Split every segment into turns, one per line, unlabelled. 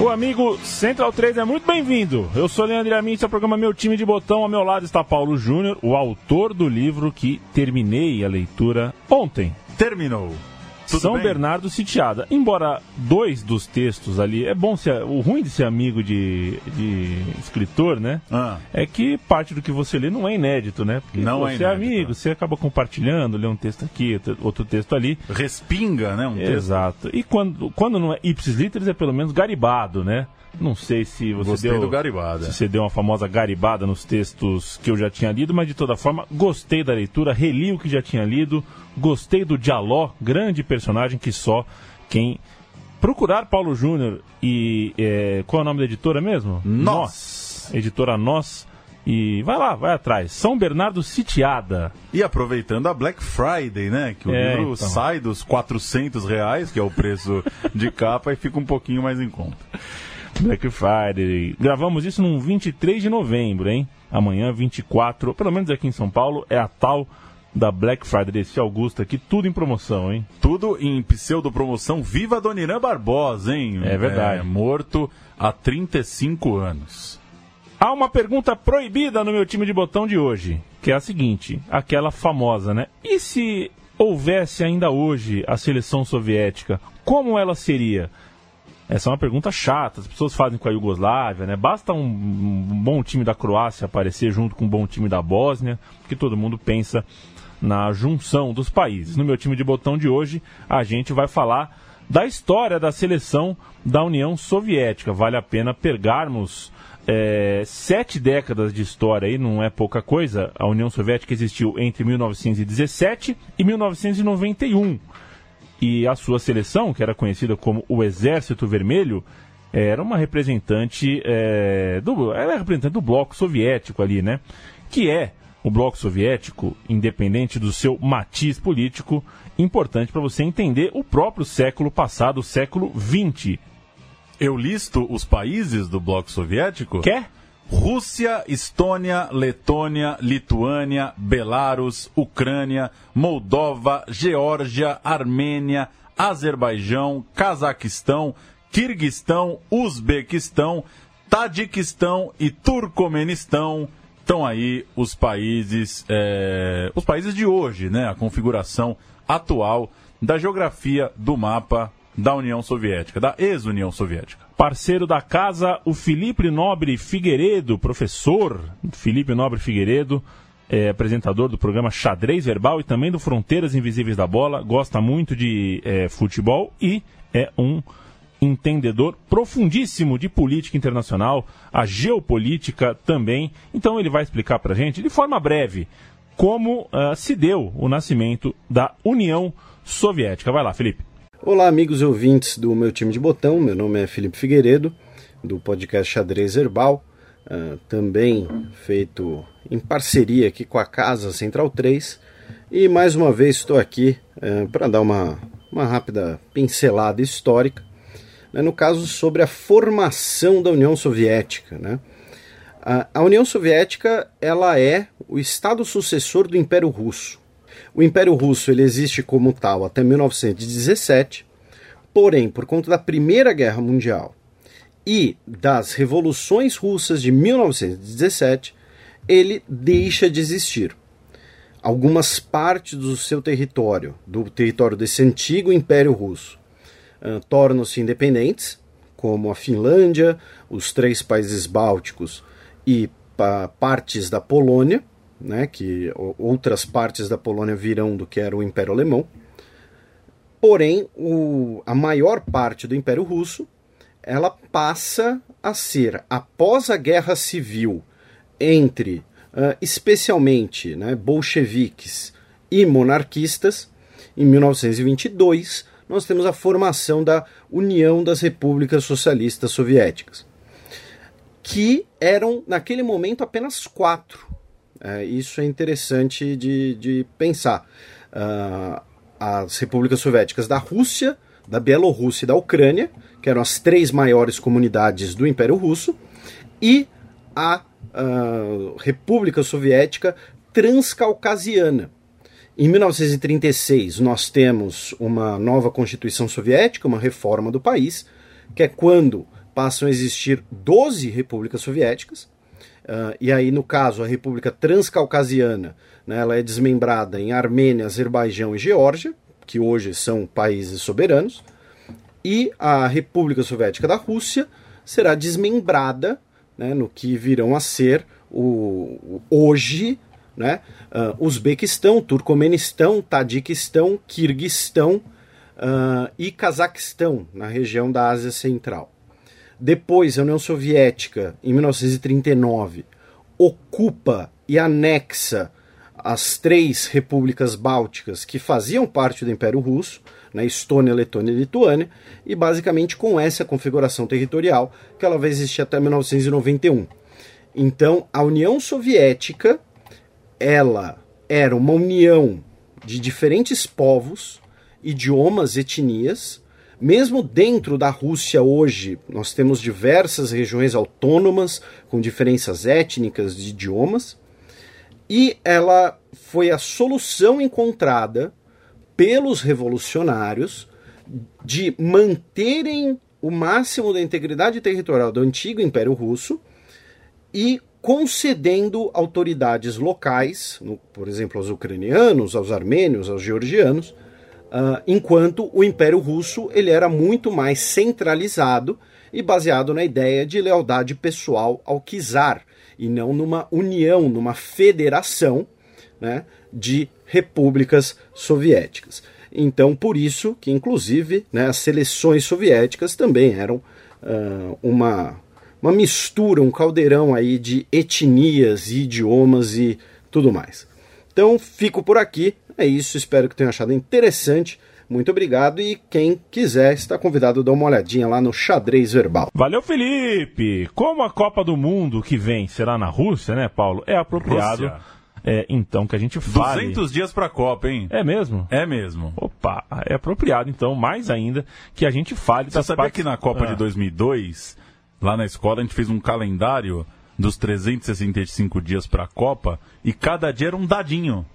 O amigo Central 3 é muito bem-vindo. Eu sou Leandro Amin, esse é o programa Meu Time de Botão. Ao meu lado está Paulo Júnior, o autor do livro que terminei a leitura ontem.
Terminou. Tudo
São
bem?
Bernardo Sitiada. Embora dois dos textos ali, é bom ser. O ruim de ser amigo de, de escritor, né?
Ah.
É que parte do que você lê não é inédito, né? Porque
Não
você
é
é
inédito.
amigo, você acaba compartilhando, lê um texto aqui, outro- texto ali.
Respinga, né? Um texto.
Exato. E quando, quando não é ipsis literis, é pelo menos garibado, né? Não sei se você
Gostei
deu. Se
é.
você deu uma famosa garibada nos textos que eu já tinha lido, mas de toda forma, gostei da leitura, reli o que já tinha lido, gostei do Dialó, grande personagem que só quem procurar Paulo Júnior e. é, qual é o nome da editora mesmo?
Nós.
Editora Nós. E vai lá, vai atrás. São Bernardo Sitiada.
E aproveitando a Black Friday, né? Que o
É,
livro
então.
sai dos 400 reais, que é o preço de capa, e fica um pouquinho mais em conta.
Black Friday. Gravamos isso no 23 de novembro, hein? Amanhã, 24, pelo menos aqui em São Paulo, é a tal da Black Friday desse Augusto aqui, tudo em promoção, hein?
Tudo em pseudo-promoção Viva Dona Irã Barbosa, hein?
É verdade.
morto há 35 anos.
Há uma pergunta proibida no meu time de botão de hoje, que é a seguinte, aquela famosa, né? E se houvesse ainda hoje a seleção soviética, como ela seria? Essa é uma pergunta chata, as pessoas fazem com a Iugoslávia, né? Basta um, um bom time da Croácia aparecer junto com um bom time da Bósnia, que todo mundo pensa na junção dos países. No meu time de botão de hoje, a gente vai falar da história da seleção da União Soviética. Vale a pena pegarmos é, sete décadas de história aí, não é pouca coisa. A União Soviética existiu entre 1917 e 1991 e a sua seleção, que era conhecida como o Exército Vermelho, era uma representante é, do, era representante do bloco soviético ali, né? Que é o bloco soviético, independente do seu matiz político, importante para você entender o próprio século passado, o século XX.
Eu listo os países do bloco soviético?
Quer?
Rússia, Estônia, Letônia, Lituânia, Belarus, Ucrânia, Moldova, Geórgia, Armênia, Azerbaijão, Cazaquistão, Quirguistão, Uzbequistão, Tadiquistão e Turcomenistão. Estão aí os países, é, os países de hoje, né? A configuração atual da geografia do mapa da União Soviética, da ex-União Soviética.
Parceiro da casa, o Felipe Nobre Figueiredo, professor Felipe Nobre Figueiredo, é, apresentador do programa Xadrez Verbal e também do Fronteiras Invisíveis da Bola, gosta muito de é, futebol e é um entendedor profundíssimo de política internacional, a geopolítica também. Então ele vai explicar para gente, de forma breve, como ah, se deu o nascimento da União Soviética. Vai lá, Felipe.
Olá, amigos e ouvintes do meu time de botão. Meu nome é Felipe Figueiredo, do podcast Xadrez Herbal, ah, também feito em parceria aqui com a Casa Central 3. E mais uma vez estou aqui para dar uma, uma rápida pincelada histórica, né, no caso sobre a formação da União Soviética. Né? A, a União Soviética ela é o estado sucessor do Império Russo. O Império Russo ele existe como tal até 1917, porém, por conta da Primeira Guerra Mundial e das revoluções russas de 1917, ele deixa de existir. Algumas partes do seu território, do território desse antigo Império Russo, tornam-se independentes, como a Finlândia, os três países bálticos e pa partes da Polônia, né, que outras partes da Polônia virão do que era o Império Alemão. Porém, o, a maior parte do Império Russo ela passa a ser, após a Guerra Civil entre uh, especialmente né, bolcheviques e monarquistas, em 1922, nós temos a formação da União das Repúblicas Socialistas Soviéticas, que eram, naquele momento, apenas quatro. É, isso é interessante de, de pensar. Uh, as repúblicas soviéticas da Rússia, da Bielorrússia e da Ucrânia, que eram as três maiores comunidades do Império Russo, e a uh, República Soviética Transcaucasiana. Em 1936, nós temos uma nova Constituição Soviética, uma reforma do país, que é quando passam a existir 12 repúblicas soviéticas. Uh, e aí, no caso, a República Transcaucasiana né, ela é desmembrada em Armênia, Azerbaijão e Geórgia, que hoje são países soberanos. E a República Soviética da Rússia será desmembrada né, no que virão a ser o, hoje né, uh, Uzbequistão, Turcomenistão, Tadiquistão, Kirguistão uh, e Cazaquistão, na região da Ásia Central. Depois, a União Soviética, em 1939, ocupa e anexa as três repúblicas bálticas que faziam parte do Império Russo, né, Estônia, Letônia e Lituânia, e basicamente com essa configuração territorial que ela vai existir até 1991. Então, a União Soviética, ela era uma união de diferentes povos, idiomas, etnias. Mesmo dentro da Rússia hoje, nós temos diversas regiões autônomas com diferenças étnicas de idiomas. E ela foi a solução encontrada pelos revolucionários de manterem o máximo da integridade territorial do antigo Império Russo e concedendo autoridades locais, no, por exemplo, aos ucranianos, aos armênios, aos georgianos, uh, enquanto o Império Russo ele era muito mais centralizado e baseado na ideia de lealdade pessoal ao czar e não numa união, numa federação né, de repúblicas soviéticas. Então, por isso que, inclusive, né, as seleções soviéticas também eram uh, uma, uma mistura, um caldeirão aí de etnias e idiomas e tudo mais. Então, fico por aqui. É isso, espero que tenham achado interessante. Muito obrigado e quem quiser está convidado a dar uma olhadinha lá no xadrez verbal.
Valeu, Felipe! Como a Copa do Mundo que vem será na Rússia, né, Paulo? É apropriado. Rússia é, então, que a gente fale...
200 dias para a Copa, hein?
É mesmo?
É mesmo.
Opa, é apropriado, então, mais ainda, que a gente fale...
Você sabia partes... que na Copa ah. de 2002, lá na escola, a gente fez um calendário dos 365 dias para a Copa e cada dia era um dadinho.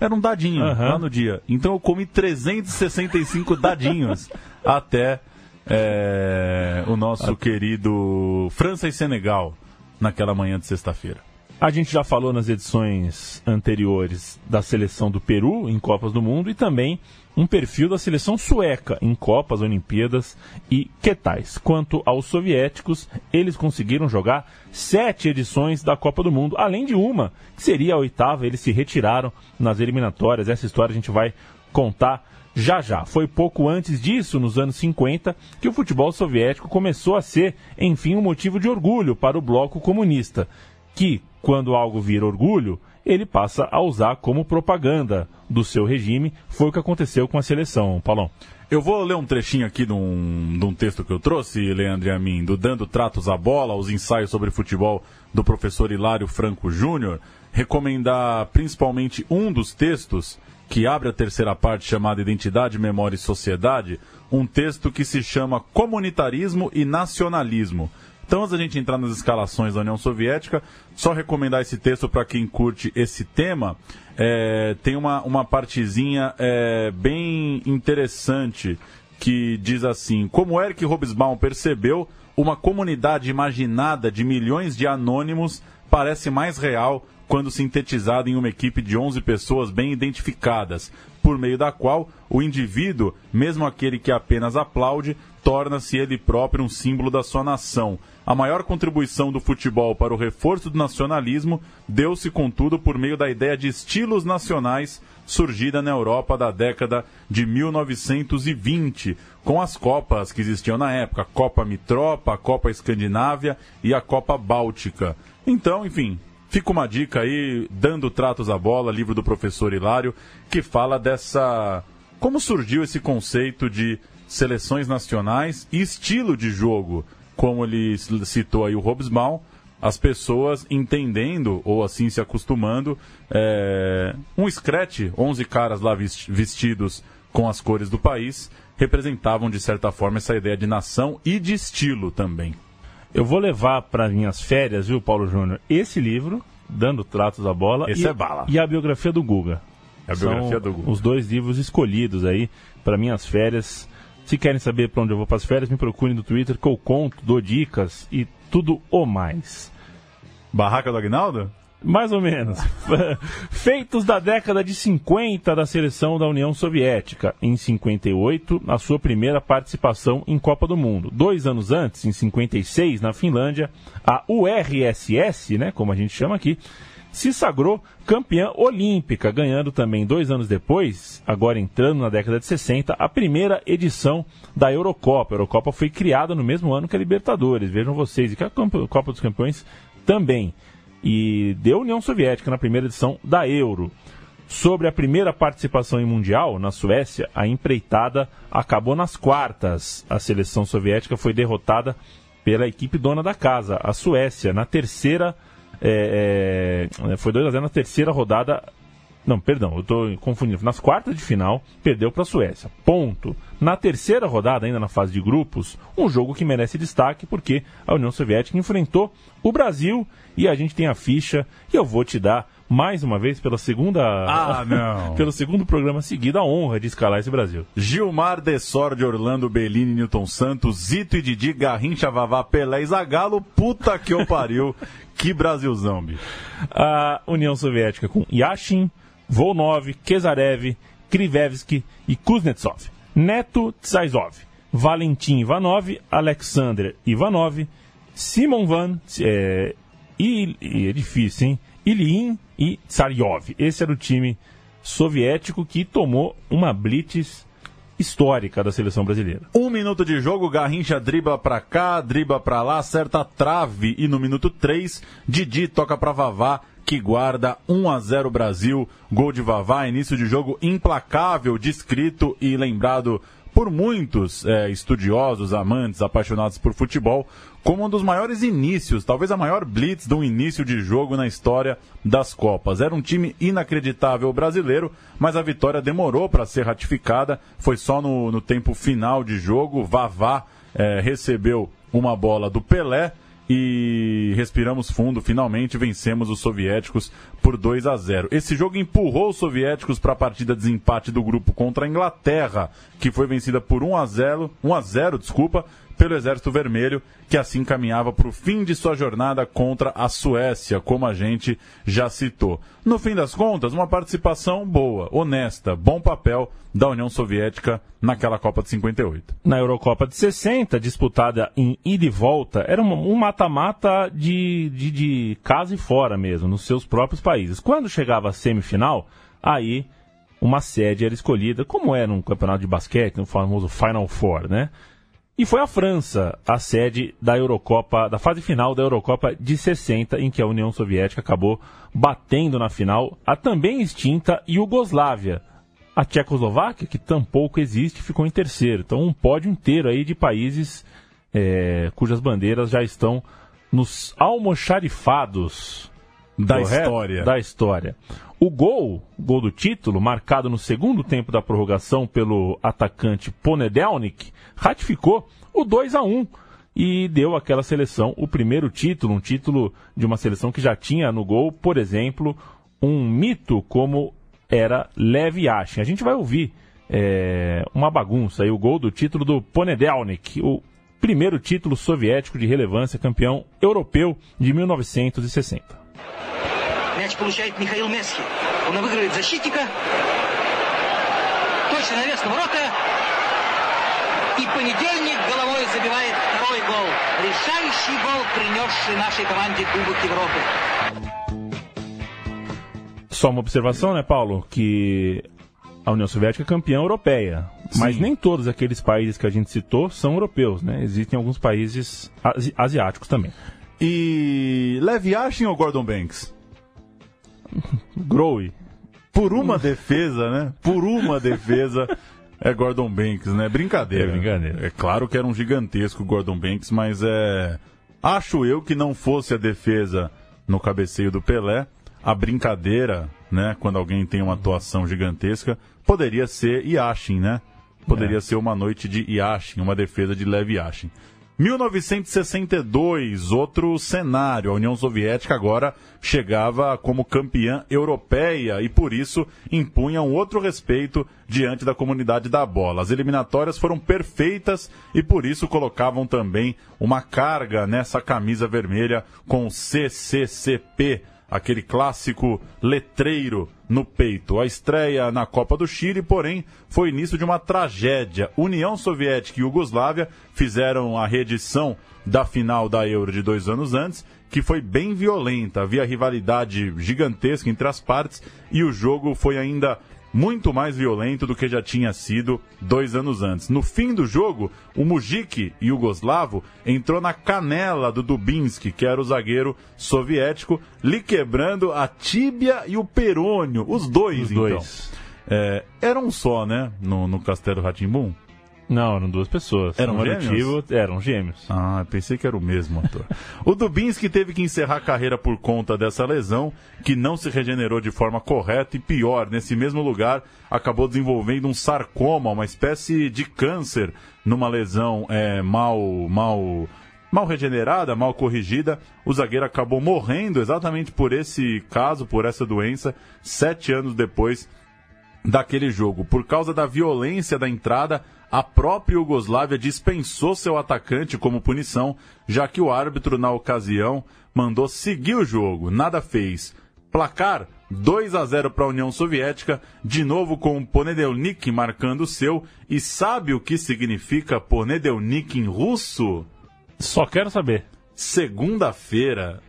Era um dadinho uhum. lá no dia. Então eu comi 365 dadinhos até é, o nosso querido França e Senegal naquela manhã de sexta-feira.
A gente já falou nas edições anteriores da seleção do Peru em Copas do Mundo e também um perfil da seleção sueca em Copas, Olimpíadas e que tais. Quanto aos soviéticos, eles conseguiram jogar sete edições da Copa do Mundo, além de uma, que seria a oitava, eles se retiraram nas eliminatórias. Essa história a gente vai contar já já. Foi pouco antes disso, nos anos 50, que o futebol soviético começou a ser, enfim, um motivo de orgulho para o bloco comunista, que, quando algo vira orgulho, ele passa a usar como propaganda do seu regime. Foi o que aconteceu com a seleção, Paulão.
Eu vou ler um trechinho aqui de um, de um texto que eu trouxe, Leandro e a mim, do Dando Tratos à Bola, os ensaios sobre futebol do professor Hilário Franco Júnior. Recomendar principalmente um dos textos que abre a terceira parte chamada Identidade, Memória e Sociedade, um texto que se chama Comunitarismo e Nacionalismo então, antes da gente entrar nas escalações da União Soviética, só recomendar esse texto para quem curte esse tema. É, tem uma, uma partezinha é, bem interessante que diz assim: Como Eric Hobsbawm percebeu, uma comunidade imaginada de milhões de anônimos parece mais real quando sintetizada em uma equipe de 11 pessoas bem identificadas, por meio da qual o indivíduo, mesmo aquele que apenas aplaude, torna-se ele próprio um símbolo da sua nação. A maior contribuição do futebol para o reforço do nacionalismo deu-se, contudo, por meio da ideia de estilos nacionais surgida na Europa da década de 1920, com as Copas que existiam na época, a Copa Mitropa, a Copa Escandinávia e a Copa Báltica. Então, enfim, fica uma dica aí, Dando Tratos à Bola, livro do professor Hilário, que fala dessa. como surgiu esse conceito de seleções nacionais e estilo de jogo como ele citou aí o Hobsbawm, as pessoas entendendo ou assim se acostumando. É, um scratch, 11 caras lá vestidos com as cores do país, representavam de certa forma essa ideia de nação e de estilo também.
Eu vou levar para minhas férias, viu, Paulo Júnior, esse livro, Dando Tratos à Bola,
esse
e,
é bala.
e a biografia do Guga.
É a biografia São do Guga.
Os dois livros escolhidos aí para minhas férias. Se querem saber para onde eu vou para as férias, me procurem no Twitter que eu conto, dou dicas e tudo o mais.
Barraca do Agnaldo?
Mais ou menos. Feitos da década de 50 da seleção da União Soviética. Em 58, a sua primeira participação em Copa do Mundo. Dois anos antes, em 56, na Finlândia, a URSS, né, como a gente chama aqui, se sagrou campeã olímpica, ganhando também dois anos depois, agora entrando na década de 60, a primeira edição da Eurocopa. A Eurocopa foi criada no mesmo ano que a Libertadores, vejam vocês, e que a Copa dos Campeões também e deu União Soviética na primeira edição da Euro. Sobre a primeira participação em Mundial, na Suécia, a empreitada acabou nas quartas. A seleção soviética foi derrotada pela equipe dona da casa, a Suécia, na terceira. É, é, foi 2 a 0 na terceira rodada não, perdão, eu estou confundindo. Nas quartas de final, perdeu para a Suécia. Ponto. Na terceira rodada, ainda na fase de grupos, um jogo que merece destaque porque a União Soviética enfrentou o Brasil e a gente tem a ficha e eu vou te dar mais uma vez pela segunda
ah, não.
pelo segundo programa seguido a honra de escalar esse Brasil.
Gilmar Dessor de Orlando Bellini Newton Santos, Zito e Didi, Garrincha, Vavá, Pelé e Zagalo, puta que eu pariu. que Brasilzão, bicho.
A União Soviética com Yashin, Volnov, Kezarev, Krivevsky e Kuznetsov. Neto Tsaizov, Valentim Ivanov, Alexander Ivanov, Simon Van, é, e, é difícil, hein? Ilyin e Tsaryov. Esse era o time soviético que tomou uma blitz histórica da seleção brasileira.
Um minuto de jogo, Garrincha dribla pra cá, dribla pra lá, acerta a trave e no minuto 3, Didi toca pra Vavá, que guarda 1 a 0 Brasil. Gol de Vavá, início de jogo implacável, descrito e lembrado por muitos é, estudiosos, amantes, apaixonados por futebol, como um dos maiores inícios, talvez a maior blitz de um início de jogo na história das Copas. Era um time inacreditável brasileiro, mas a vitória demorou para ser ratificada. Foi só no, no tempo final de jogo. Vavá é, recebeu uma bola do Pelé e respiramos fundo, finalmente vencemos os soviéticos por 2 a 0. Esse jogo empurrou os soviéticos para a partida de desempate do grupo contra a Inglaterra, que foi vencida por 1 a 0, 1 a 0, desculpa, pelo Exército Vermelho, que assim caminhava para o fim de sua jornada contra a Suécia, como a gente já citou. No fim das contas, uma participação boa, honesta, bom papel da União Soviética naquela Copa de 58.
Na Eurocopa de 60, disputada em ida e volta, era um mata-mata de, de, de casa e fora mesmo, nos seus próprios países. Quando chegava a semifinal, aí uma sede era escolhida, como era um campeonato de basquete, no famoso Final Four, né? E foi a França a sede da Eurocopa, da fase final da Eurocopa de 60, em que a União Soviética acabou batendo na final a também extinta Iugoslávia. A Tchecoslováquia, que tampouco existe, ficou em terceiro. Então um pódio inteiro aí de países é, cujas bandeiras já estão nos almoxarifados
da correto? história.
Da história. O gol, gol do título, marcado no segundo tempo da prorrogação pelo atacante Ponedelnik, ratificou o 2 a 1 e deu àquela seleção o primeiro título, um título de uma seleção que já tinha no gol, por exemplo, um mito como era Lev Yashin. A gente vai ouvir é, uma bagunça aí, o gol do título do Ponedelnik, o primeiro título soviético de relevância, campeão europeu de 1960.
Мяч получает Михаил Месхи. Он обыгрывает защитника. Точно навес на ворота. И понедельник головой забивает второй гол. Решающий гол, принесший нашей команде Кубок Европы.
Só uma observação, né, Paulo? Que a União Soviética é campeã europeia. Sim. Mas nem todos aqueles países que a gente citou são europeus, né? Existem alguns países asi asiáticos também.
E Lev Yashin ou Gordon Banks?
Growe.
Por uma defesa, né? Por uma defesa. É Gordon Banks, né? Brincadeira. É
brincadeira.
É claro que era um gigantesco Gordon Banks, mas é. Acho eu que não fosse a defesa no cabeceio do Pelé, a brincadeira, né, quando alguém tem uma atuação gigantesca, poderia ser Yashin, né? Poderia é. ser uma noite de Yashin, uma defesa de Lev Yashin. 1962, outro cenário. A União Soviética agora chegava como campeã europeia e por isso impunha um outro respeito diante da comunidade da bola. As eliminatórias foram perfeitas e por isso colocavam também uma carga nessa camisa vermelha com CCCP aquele clássico letreiro no peito. A estreia na Copa do Chile, porém, foi início de uma tragédia. União Soviética e Iugoslávia fizeram a reedição da final da Euro de dois anos antes, que foi bem violenta. Havia rivalidade gigantesca entre as partes e o jogo foi ainda muito mais violento do que já tinha sido dois anos antes. No fim do jogo, o Mujik, yugoslavo, entrou na canela do Dubinsky, que era o zagueiro soviético, lhe quebrando a tíbia e o perônio, os dois, os então. Dois. É, eram só, né, no, no Castelo Ratimbum?
Não, eram duas pessoas.
Eram um gêmeos? Motivo,
eram gêmeos.
Ah, pensei que era o mesmo ator. o Dubinski teve que encerrar a carreira por conta dessa lesão, que não se regenerou de forma correta e pior, nesse mesmo lugar, acabou desenvolvendo um sarcoma, uma espécie de câncer, numa lesão é, mal, mal, mal regenerada, mal corrigida. O zagueiro acabou morrendo exatamente por esse caso, por essa doença, sete anos depois daquele jogo. Por causa da violência da entrada, a própria Iugoslávia dispensou seu atacante como punição, já que o árbitro, na ocasião, mandou seguir o jogo. Nada fez. Placar 2 a 0 para a União Soviética, de novo com o Ponedelnik marcando o seu. E sabe o que significa Ponedelnik em russo?
Só quero saber.
Segunda-feira,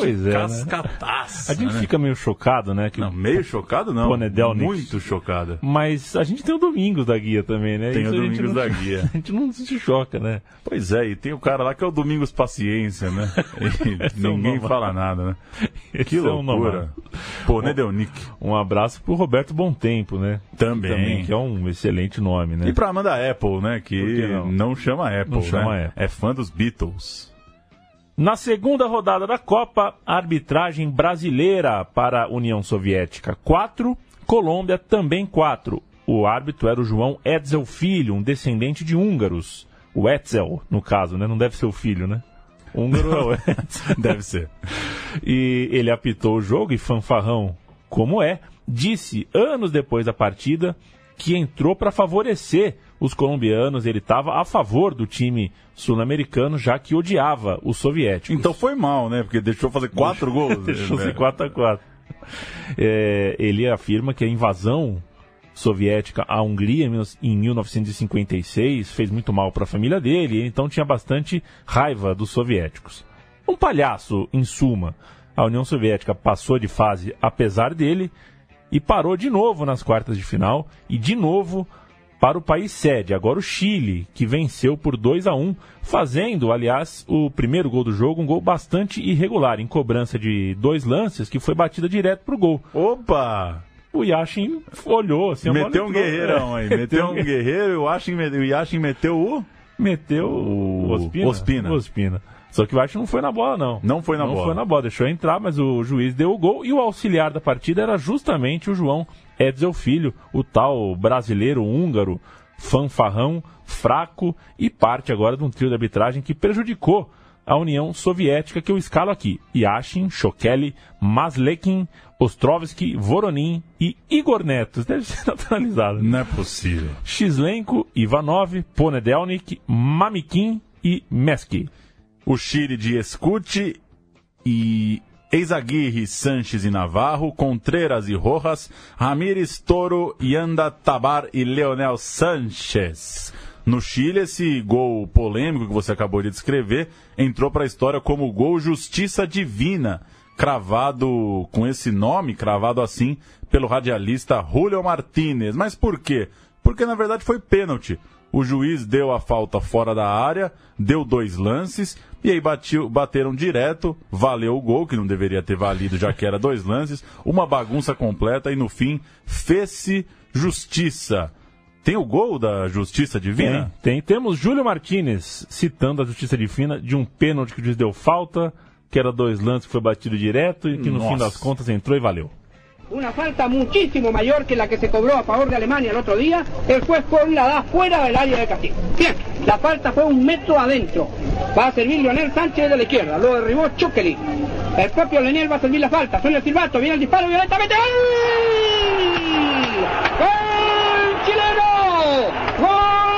Pois é.
Cascataça.
Né? A gente
né?
fica meio chocado, né?
Que não, meio chocado não.
Ponedelnik.
Muito chocado.
Mas a gente tem o Domingos da Guia também, né?
Tem Isso o Domingos não, da Guia.
A gente não se choca, né?
Pois é, e tem o cara lá que é o Domingos Paciência, né? ninguém é fala nada, né?
Esse que loucura.
É Ponedelnik.
Um, um abraço pro Roberto Bom Tempo, né?
Também. Também.
Que é um excelente nome, né?
E pra Amanda Apple, né? Que não? não? chama Apple, não chama né? Apple. É fã dos Beatles.
Na segunda rodada da Copa, arbitragem brasileira para a União Soviética 4, Colômbia também 4. O árbitro era o João Etzel Filho, um descendente de húngaros. O Etzel, no caso, né? Não deve ser o filho, né? Húngaro é o Etzel.
deve ser.
E ele apitou o jogo e fanfarrão, como é, disse anos depois da partida que entrou para favorecer os colombianos, ele estava a favor do time sul-americano, já que odiava os soviéticos.
Então foi mal, né? Porque deixou fazer quatro gols.
Deixou-se 4 a 4 é, Ele afirma que a invasão soviética à Hungria em 1956 fez muito mal para a família dele, então tinha bastante raiva dos soviéticos. Um palhaço, em suma. A União Soviética passou de fase apesar dele e parou de novo nas quartas de final e de novo para o país sede, agora o Chile, que venceu por 2 a 1, fazendo, aliás, o primeiro gol do jogo, um gol bastante irregular, em cobrança de dois lances, que foi batida direto pro gol.
Opa!
O Yashin olhou assim,
Meteu um guerreirão aí, meteu um guerreiro e o Yashin, o Yashin meteu o.
Meteu o Ospina.
Ospina.
Ospina. Só que o White não foi na bola, não.
Não foi na
não
bola.
Não foi na bola, deixou entrar, mas o juiz deu o gol. E o auxiliar da partida era justamente o João Edsel Filho, o tal brasileiro húngaro, fanfarrão, fraco e parte agora de um trio de arbitragem que prejudicou a União Soviética, que eu escalo aqui. Yashin, Shokeli, Maslekin, Ostrovsky, Voronin e Igor Neto. Deve ser naturalizado.
Não é possível.
Xlenko, Ivanov, Ponedelnik, Mamikin e Meski
o Chile de Escute e Eizaguirre, Sanches e Navarro, Contreras e Rojas, Ramírez, Toro, Yanda, Tabar e Leonel Sanches. No Chile, esse gol polêmico que você acabou de descrever entrou para a história como gol Justiça Divina, cravado com esse nome, cravado assim pelo radialista Julio Martinez. Mas por quê? Porque na verdade foi pênalti. O juiz deu a falta fora da área, deu dois lances, e aí batiu, bateram direto, valeu o gol, que não deveria ter valido, já que era dois lances, uma bagunça completa, e no fim, fez-se justiça. Tem o gol da Justiça Divina?
Tem, tem. Temos Júlio Martinez citando a Justiça Divina de um pênalti que o juiz deu falta, que era dois lances que foi batido direto e que no
Nossa.
fim das contas entrou e valeu.
Una falta muchísimo mayor que la que se cobró a favor de Alemania el otro día. El juez Paul la da fuera del área de castigo. Bien, la falta fue un metro adentro. Va a servir Leonel Sánchez de la izquierda. Lo derribó Chukeli. El propio Leonel va a servir la falta. Suena el silbato, viene el disparo violentamente. ¡Gol! ¡Gol chileno! ¡Gol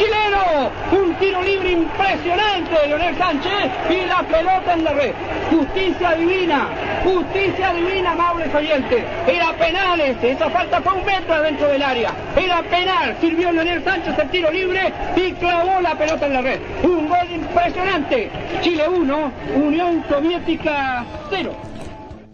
chileno! Un tiro libre impresionante de Leonel Sánchez y la pelota en la red. Justicia divina, justicia divina, amables oyentes. Era penales, esa falta fue un metro adentro del área. Era penal, sirvió Leonel Sánchez el tiro libre y clavó la pelota en la red. Un gol impresionante. Chile 1, Unión Soviética 0.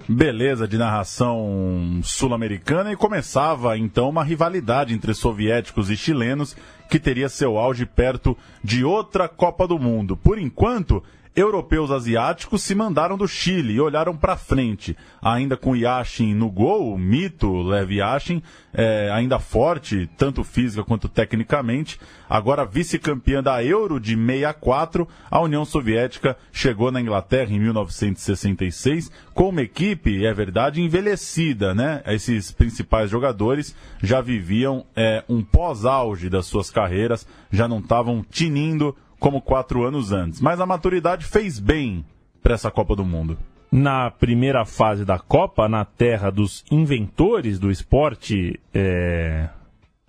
Beleza de narração sul-americana e começava então uma rivalidade entre soviéticos e chilenos que teria seu auge perto de outra Copa do Mundo. Por enquanto, europeus asiáticos se mandaram do Chile e olharam para frente, ainda com Yashin no gol, o mito Lev Yashin, é, ainda forte, tanto física quanto tecnicamente. Agora vice-campeã da Euro de 64, a União Soviética chegou na Inglaterra em 1966 com uma equipe, é verdade, envelhecida, né? Esses principais jogadores já viviam é, um pós-auge das suas carreiras, já não estavam tinindo como quatro anos antes. Mas a maturidade fez bem para essa Copa do Mundo.
Na primeira fase da Copa, na terra dos inventores do esporte, é,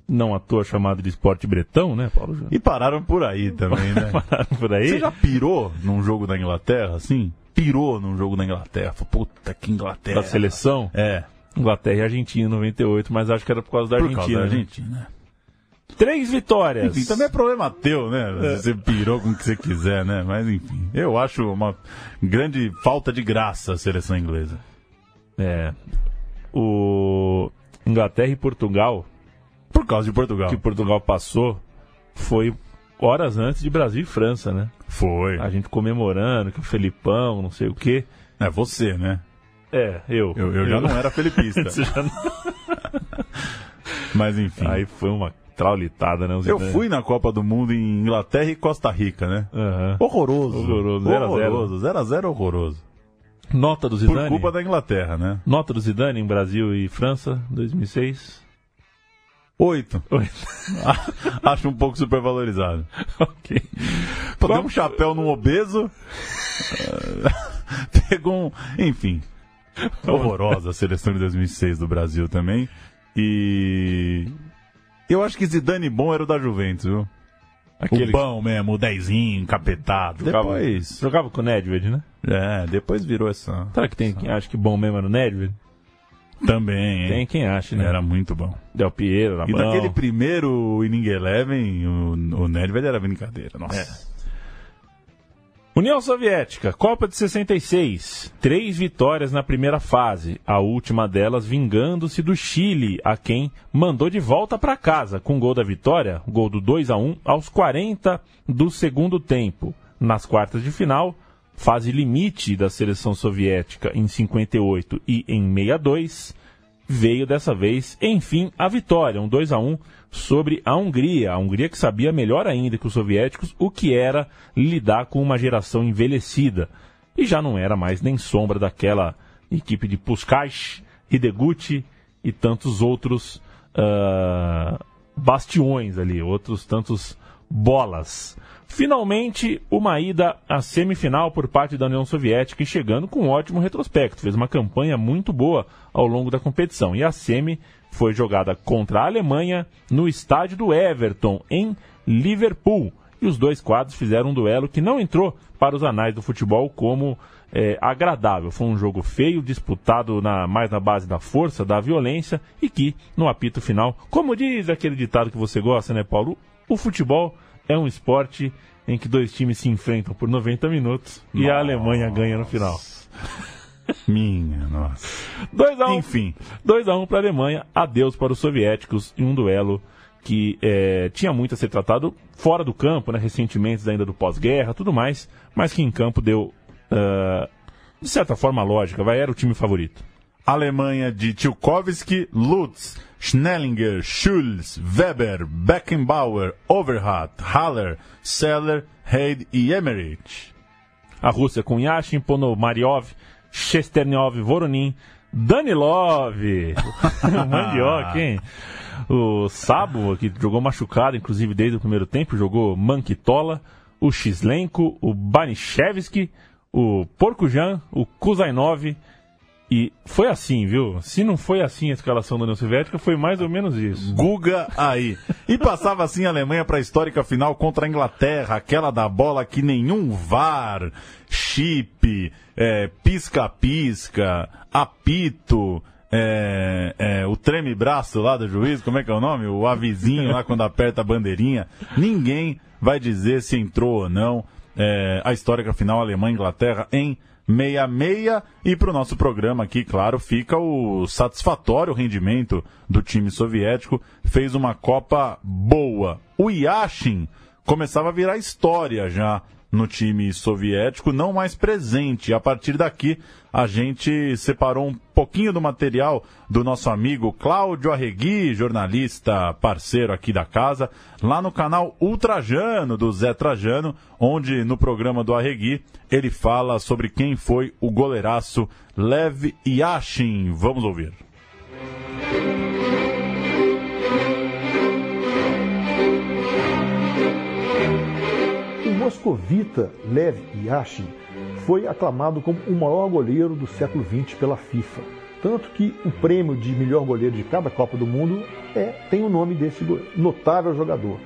não à toa chamado de esporte bretão, né, Paulo Júnior?
E pararam por aí também, né?
Pararam por aí?
Você já pirou num jogo da Inglaterra, assim? Pirou num jogo da Inglaterra. Puta, que Inglaterra.
Da seleção?
É,
Inglaterra e Argentina em 98, mas acho que era por causa da
por
Argentina.
causa da
né? Três vitórias.
Enfim, também é problema teu, né? Você pirou com o que você quiser, né? Mas enfim, eu acho uma grande falta de graça a seleção inglesa.
É. O Inglaterra e Portugal,
Por causa de Portugal.
que Portugal passou, foi horas antes de Brasil e França, né?
Foi.
A gente comemorando que o Felipão, não sei o quê.
É você, né?
É, eu.
Eu, eu já não era felipista.
Já não-
Mas enfim.
Aí foi uma traulitada, né?
eu fui na Copa do Mundo em Inglaterra e Costa Rica, né?
Aham.
Horroroso.
Horroroso, zero a zero.
Horroroso. 0 a 0 horroroso.
Nota do
Por
Zidane?
culpa da Inglaterra, né?
Nota do Zidane em Brasil e França, 2006.
Oito.
Oi.
Acho um pouco supervalorizado.
ok.
Pô,
Qual-
um chapéu num obeso. Pegou um. Enfim. Horrorosa a seleção de 2006 do Brasil também. E. Eu acho que Zidane bom era o da Juventus, viu?
Aquele
o bom mesmo, o dezinho, encapetado.
Jogava-
Depois.
Jogava com o Nedved, né?
É, depois virou essa.
Será que tem quem acha que bom mesmo era o Nedved?
Também, hein?
Tem quem acha, né?
Era muito bom.
Del Piero, na
E naquele primeiro Inning Eleven, o, o Nedved era brincadeira. Nossa.
É. União Soviética, Copa de 66. Três vitórias na primeira fase, a última delas vingando-se do Chile, a quem mandou de volta para casa, com gol da vitória, gol do 2 a 1 aos 40 do segundo tempo. Nas quartas de final, fase limite da seleção soviética em 58 e em 62, veio dessa vez, enfim, a vitória, um 2 a 1 sobre a Hungria. A Hungria que sabia melhor ainda que os soviéticos o que era lidar com uma geração envelhecida. E já não era mais nem sombra daquela equipe de Puskás, Hideguchi e tantos outros ah, bastiões ali, outros tantos bolas. Finalmente, uma ida à semifinal por parte da União Soviética e chegando com um ótimo retrospecto. Fez uma campanha muito boa ao longo da competição. E a semi foi jogada contra a Alemanha no estádio do Everton, em Liverpool. E os dois quadros fizeram um duelo que não entrou para os anais do futebol como é, agradável. Foi um jogo feio, disputado na- mais na base da força, da violência, e que, no apito final, como diz aquele ditado que você gosta, né, Paulo? O futebol é um esporte em que dois times se enfrentam por 90 minutos e a Alemanha ganha no final.
Minha, nossa.
2 a 1
Enfim.
2 a 1 para a Alemanha, adeus para os soviéticos em um duelo que é, tinha muito a ser tratado fora do campo, né, ressentimentos ainda do pós-guerra, tudo mais, mas que em campo deu, ah, de certa forma, lógica, vai, era o time favorito.
Alemanha de Tchaikovsky, Lutz, Schnellinger, Schulz, Weber, Beckenbauer, Overhat, Haller, Seller, Heyd e Emmerich.
A Rússia com Yashin, Ponomariov, Shesternyov, Voronin, Danilov, o Mandioca, hein? O Sabo, que jogou machucado, inclusive desde o primeiro tempo, jogou Mankitola, o Xlenko, o Banishevski, o Porcujan, o Kuzainov, e foi assim, viu? Se não foi assim a escalação da União Soviética, foi mais ou menos isso.
Guga aí. E passava assim a Alemanha para a histórica final contra a Inglaterra, aquela da bola que nenhum VAR, chip, pisca-pisca, apito, é, é, o treme-braço lá do juiz, como é que é o nome? O avizinho lá quando aperta a bandeirinha. Ninguém vai dizer se entrou ou não é, a histórica final Alemanha-Inglaterra em 66. E para o nosso programa aqui, claro, fica o satisfatório rendimento do time soviético. Fez uma Copa boa. O Yashin começava a virar história já no time soviético, não mais presente. A partir daqui, a gente separou um pouquinho do material do nosso amigo Cláudio Arregui, jornalista parceiro aqui da casa, lá no canal Ultrajano do Zé Trajano, onde no programa do Arregui ele fala sobre quem foi o goleiraço Lev Yashin. Vamos ouvir.
Moscovita Lev Yashin foi aclamado como o maior goleiro do século XX pela FIFA. Tanto que o prêmio de melhor goleiro de cada Copa do Mundo é, tem o nome desse notável jogador,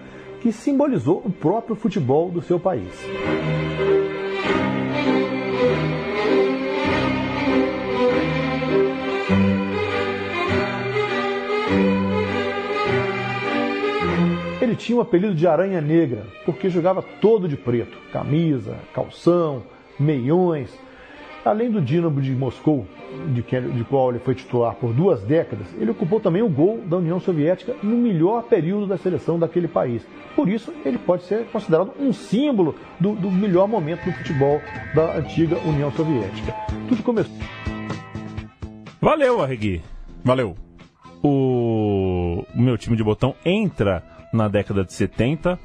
que simbolizou o próprio futebol do seu país. Tinha o apelido de Aranha Negra, porque jogava todo de preto, camisa, calção, meiões. Além do Dinamo de Moscou, de, que, de qual ele foi titular por duas décadas, ele ocupou também o gol da União Soviética no melhor período da seleção daquele país. Por isso, ele pode ser considerado um símbolo do, do melhor momento do futebol da antiga União Soviética. Tudo começou.
Valeu, Arregui.
Valeu.
O... o meu time de botão entra na década de 70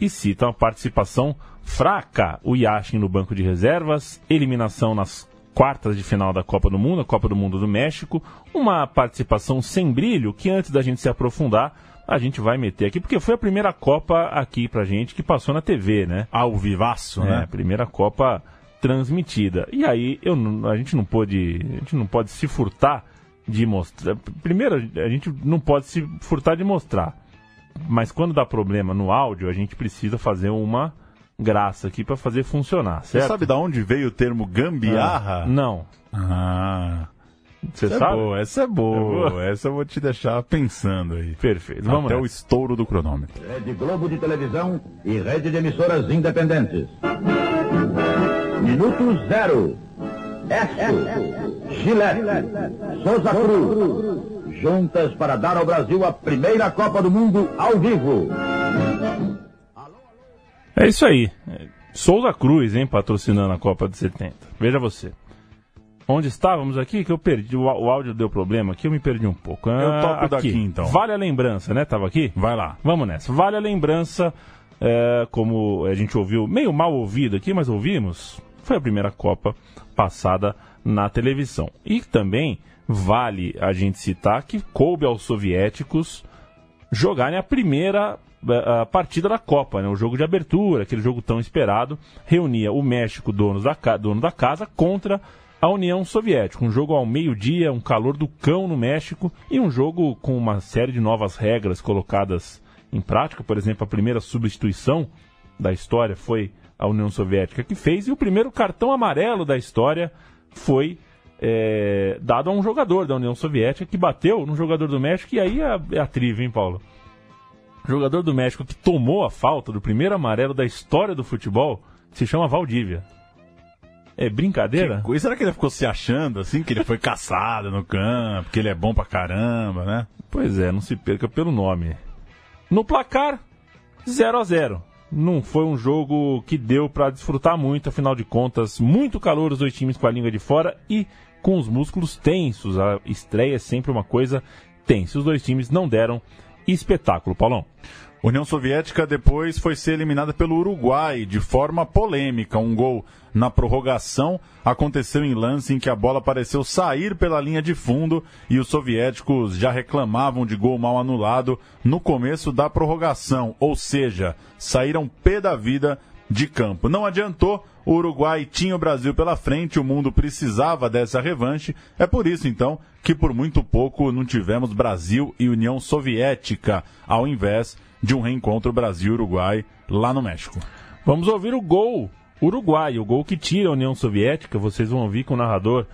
e cita uma participação fraca, o Yashin no banco de reservas, eliminação nas quartas de final da Copa do Mundo, a Copa do Mundo do México, uma participação sem brilho que antes da gente se aprofundar, a gente vai meter aqui, porque foi a primeira Copa aqui pra gente que passou na TV, né?
Ao vivaço,
É,
né?
a primeira Copa transmitida. E aí eu, a gente não pode, a gente não pode se furtar de mostrar. Primeiro, a gente não pode se furtar de mostrar. Mas quando dá problema no áudio, a gente precisa fazer uma graça aqui para fazer funcionar,
Você
certo?
sabe da onde veio o termo gambiarra?
Não.
Ah,
Você
essa é
sabe?
boa, essa é boa.
É boa?
Essa eu vou te deixar pensando aí.
Perfeito. Vamos
Até o
nessa.
estouro do cronômetro.
Rede Globo de televisão e rede de emissoras independentes. Minuto zero. Esso, Gillette, Souza Cruz. Juntas para dar ao Brasil a primeira Copa do Mundo ao vivo.
É isso aí. É, Souza Cruz, hein, patrocinando a Copa de 70. Veja você. Onde estávamos aqui? Que eu perdi. O, o áudio deu problema aqui, eu me perdi um pouco.
Eu toco
aqui.
daqui, então.
Vale a lembrança, né? Tava aqui?
Vai lá.
Vamos nessa. Vale a lembrança, é, como a gente ouviu, meio mal ouvido aqui, mas ouvimos. Foi a primeira Copa passada na televisão. E também vale a gente citar que coube aos soviéticos jogarem a primeira eh, a partida da Copa, né? o jogo de abertura, aquele jogo tão esperado, reunia o México, dono da, dono da casa, contra a União Soviética. Um jogo ao meio-dia, um calor do cão no México e um jogo com uma série de novas regras colocadas em prática. Por exemplo, a primeira substituição da história foi a União Soviética que fez, e o primeiro cartão amarelo da história foi é, dado a um jogador da União Soviética que bateu no jogador do México, e aí é a, é a hein, Paulo? O jogador do México que tomou a falta do primeiro amarelo da história do futebol se chama Valdívia. É brincadeira?
Que coisa, será que ele ficou se achando assim, que ele foi caçado no campo, que ele é bom pra caramba, né?
Pois é, não se perca pelo nome. No placar, 0 a 0 Não foi um jogo que deu pra desfrutar muito, afinal de contas, muito calor os dois times com a língua de fora e com os músculos tensos. A estreia é sempre uma coisa tensa. Os dois times não deram espetáculo, Paulão.
União Soviética depois foi ser eliminada pelo Uruguai de forma polêmica. Um gol na prorrogação aconteceu em lance em que a bola pareceu sair pela linha de fundo e os soviéticos já reclamavam de gol mal anulado no começo da prorrogação, ou seja, saíram pé da vida de campo. Não adiantou, o Uruguai tinha o Brasil pela frente, o mundo precisava dessa revanche. É por isso, então, que por muito pouco não tivemos Brasil e União Soviética, ao invés de um reencontro Brasil-Uruguai lá no México.
Vamos ouvir o gol uruguaio, o gol que tira a União Soviética. Vocês vão ouvir que o narrador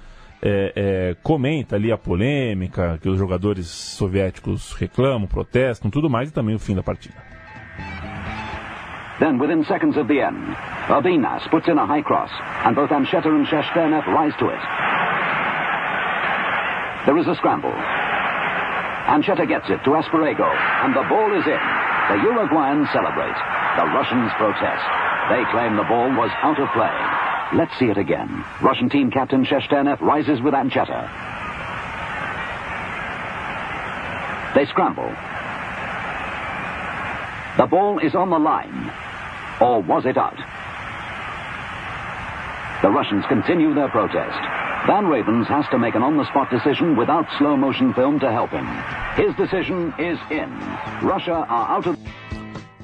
é, é, comenta ali a polêmica, que os jogadores soviéticos reclamam, protestam, tudo mais, e também o fim da partida.
Then, within seconds of the end, Urbinas puts in a high cross, and both Ancheta and Sheshternev rise to it. There is a scramble. Ancheta gets it to Esperego, and the ball is in. The Uruguayans celebrate. The Russians protest. They claim the ball was out of play. Let's see it again. Russian team captain Sheshternev rises with Ancheta. They scramble. The ball is on the line. Or was it out? The Russians continue their protest. Van Ravens has to make an on-the-spot decision without slow-motion film to help him. His decision is in. Russia are out of...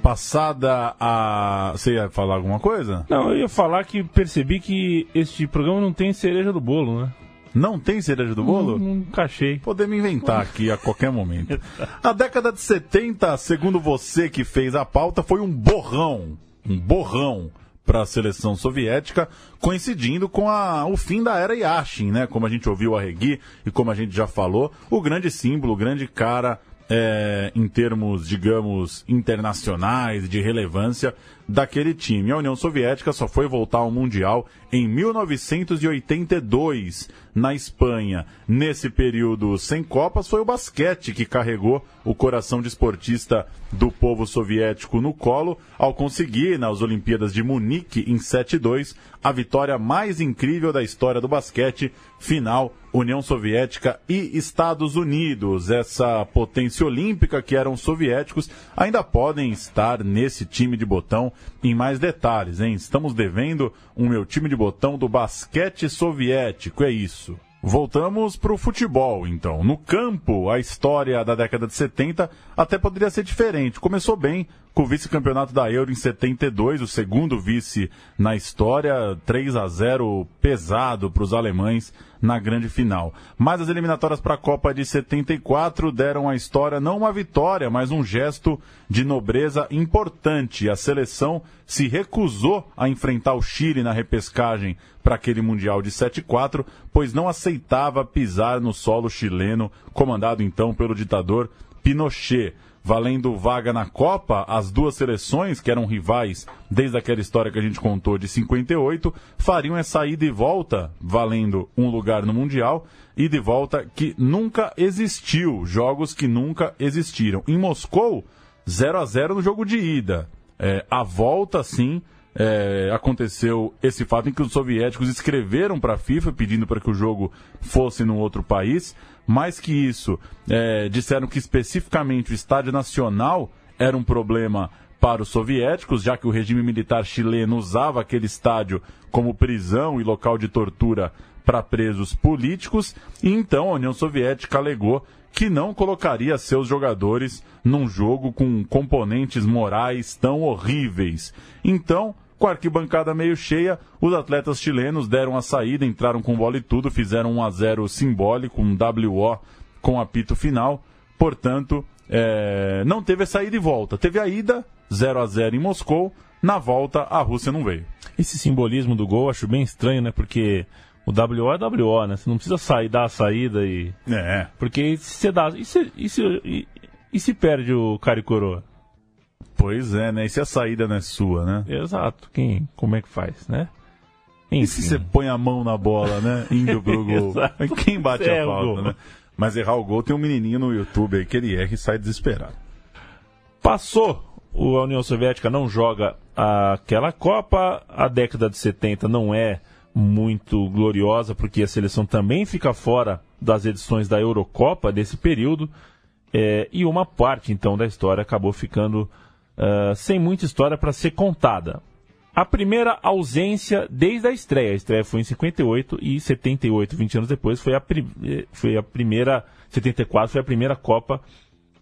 Passada a. Você ia falar alguma coisa?
Não, eu ia falar que percebi que este programa não tem cereja do bolo, né?
Não tem cereja do bolo?
Não, nunca achei.
Podemos inventar aqui a qualquer momento. A década de 70, segundo você que fez a pauta, foi um borrão. Um borrão para a seleção soviética, coincidindo com a, o fim da era Yashin, né? Como a gente ouviu a Regui e como a gente já falou, o grande símbolo, o grande cara é, em termos, digamos, internacionais, de relevância daquele time. A União Soviética só foi voltar ao Mundial em 1982, na Espanha. Nesse período sem Copas, foi o basquete que carregou o coração desportista do povo soviético no colo, ao conseguir, nas Olimpíadas de Munique, em 7-2, a vitória mais incrível da história do basquete, final União Soviética e Estados Unidos. Essa potência olímpica que eram soviéticos ainda podem estar nesse time de botão em mais detalhes, hein? Estamos devendo um meu time de botão do basquete soviético, é isso. Voltamos para o futebol, então. No campo, a história da década de 70 até poderia ser diferente. Começou bem com o vice-campeonato da Euro em 72, o segundo vice na história, 3 a 0 pesado para os alemães na grande final. Mas as eliminatórias para a Copa de 74 deram à história não uma vitória, mas um gesto de nobreza importante. A seleção se recusou a enfrentar o Chile na repescagem para aquele Mundial de 7-4, pois não aceitava pisar no solo chileno, comandado então pelo ditador Pinochet valendo vaga na Copa, as duas seleções, que eram rivais desde aquela história que a gente contou de 58, fariam essa ida e volta, valendo um lugar no Mundial, ida e volta que nunca existiu, jogos que nunca existiram. Em Moscou, 0 a 0 no jogo de ida. É, a volta, sim, é, aconteceu esse fato em que os soviéticos escreveram para a FIFA pedindo para que o jogo fosse num outro país. Mais que isso, é, disseram que especificamente o Estádio Nacional era um problema para os soviéticos, já que o regime militar chileno usava aquele estádio como prisão e local de tortura para presos políticos, e então a União Soviética alegou que não colocaria seus jogadores num jogo com componentes morais tão horríveis. Então, com a arquibancada meio cheia, os atletas chilenos deram a saída, entraram com bola e tudo, fizeram um a 0 simbólico, um WO com apito final. Portanto, é, não teve a saída e volta. Teve a ida, 0 a 0 em Moscou. Na volta, a Rússia não veio.
Esse simbolismo do gol acho bem estranho, né? Porque o WO é WO, né? Você não precisa sair, dar a saída e.
É.
Porque se você dá. E se, e se, e, e se perde o cara e coroa?
Pois é, né? E se a saída não é sua, né?
Exato. Quem, como é que faz, né?
Enfim. E se você põe a mão na bola, né? Indo pro gol. Quem bate a falta, né? Mas errar o gol tem um menininho no YouTube aí que ele erra e sai desesperado.
Passou. A União Soviética não joga aquela Copa. A década de 70 não é muito gloriosa, porque a seleção também fica fora das edições da Eurocopa desse período, é, e uma parte então da história acabou ficando uh, sem muita história para ser contada. A primeira ausência desde a estreia. A estreia foi em 58 e 78, 20 anos depois, foi a, foi a primeira. 74 foi a primeira Copa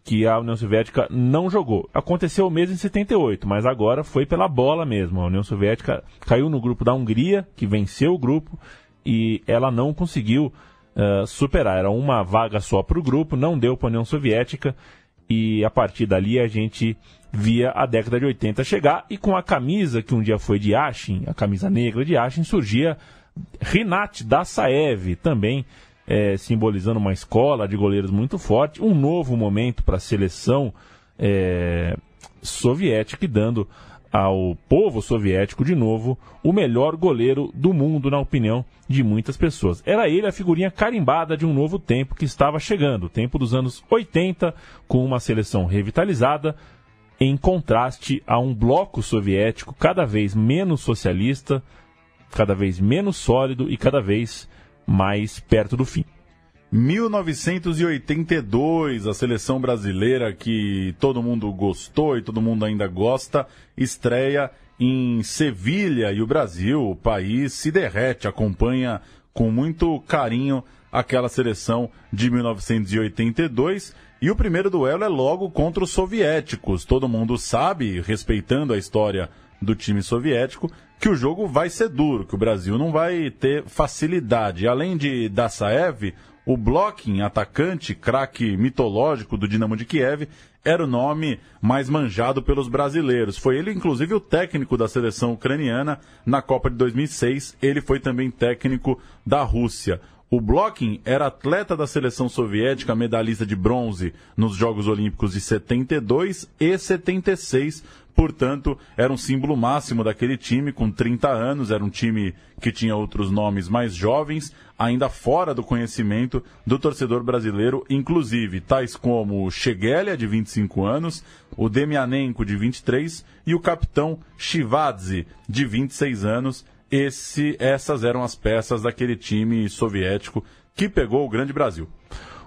que a União Soviética não jogou. Aconteceu o mesmo em 78, mas agora foi pela bola mesmo. A União Soviética caiu no grupo da Hungria, que venceu o grupo, e ela não conseguiu uh, superar. Era uma vaga só para o grupo, não deu para a União Soviética, e a partir dali a gente via a década de 80 chegar, e com a camisa que um dia foi de Ashin, a camisa negra de Ashin, surgia Rinat Dassaev, também é, simbolizando uma escola de goleiros muito forte, um novo momento para a seleção é, soviética e dando ao povo soviético de novo o melhor goleiro do mundo, na opinião de muitas pessoas. Era ele a figurinha carimbada de um novo tempo que estava chegando, o tempo dos anos 80, com uma seleção revitalizada, em contraste a um bloco soviético cada vez menos socialista, cada vez menos sólido e cada vez mais perto do fim.
1982, a seleção brasileira que todo mundo gostou e todo mundo ainda gosta, estreia em Sevilha e o Brasil, o país, se derrete, acompanha com muito carinho aquela seleção de 1982. E o primeiro duelo é logo contra os soviéticos. Todo mundo sabe, respeitando a história do time soviético, que o jogo vai ser duro, que o Brasil não vai ter facilidade. Além de Dassaev, o Blocking, atacante, craque mitológico do Dinamo de Kiev, era o nome mais manjado pelos brasileiros. Foi ele, inclusive, o técnico da seleção ucraniana na Copa de 2006. Ele foi também técnico da Rússia. O Blocking era atleta da seleção soviética, medalhista de bronze nos Jogos Olímpicos de 72 e 76, Portanto, era um símbolo máximo daquele time, com 30 anos, era um time que tinha outros nomes mais jovens, ainda fora do conhecimento do torcedor brasileiro, inclusive tais como o Chegelia, de 25 anos, o Demianenko, de 23, e o capitão Shivadze, de 26 anos. Esse, essas eram as peças daquele time soviético que pegou o grande Brasil.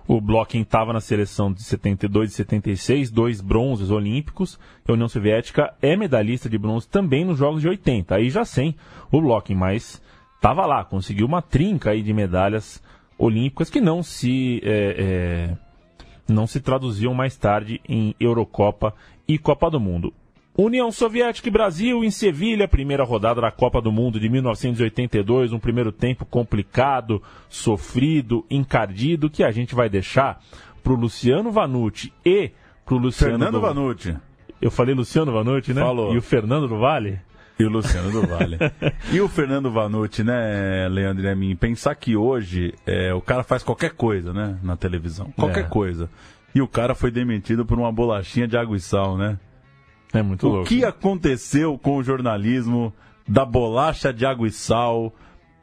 O Blocking estava na seleção de 72 e 76, dois bronzes olímpicos. A União Soviética é medalhista de bronze também nos Jogos de 80. Aí já sem o Blocking, mas estava lá, conseguiu uma trinca aí de medalhas olímpicas que não se é, é, não se traduziam mais tarde em Eurocopa e Copa do Mundo. União Soviética e Brasil em Sevilha, primeira rodada da Copa do Mundo de 1982, um primeiro tempo complicado, sofrido, encardido, que a gente vai deixar para o Luciano Vanucci e para o Luciano
Fernando
do...
Vanucci.
Eu falei Luciano Vanucci, né?
Falou.
E o Fernando do Vale?
E o Luciano do Vale. e o Fernando Vanucci, né, Leandro e a mim, pensar que hoje é, o cara faz qualquer coisa, né, na televisão. Qualquer
É.
coisa. E o cara foi demitido por uma bolachinha de água e sal, né?
É muito
O
louco.
que aconteceu com o jornalismo da bolacha de água e sal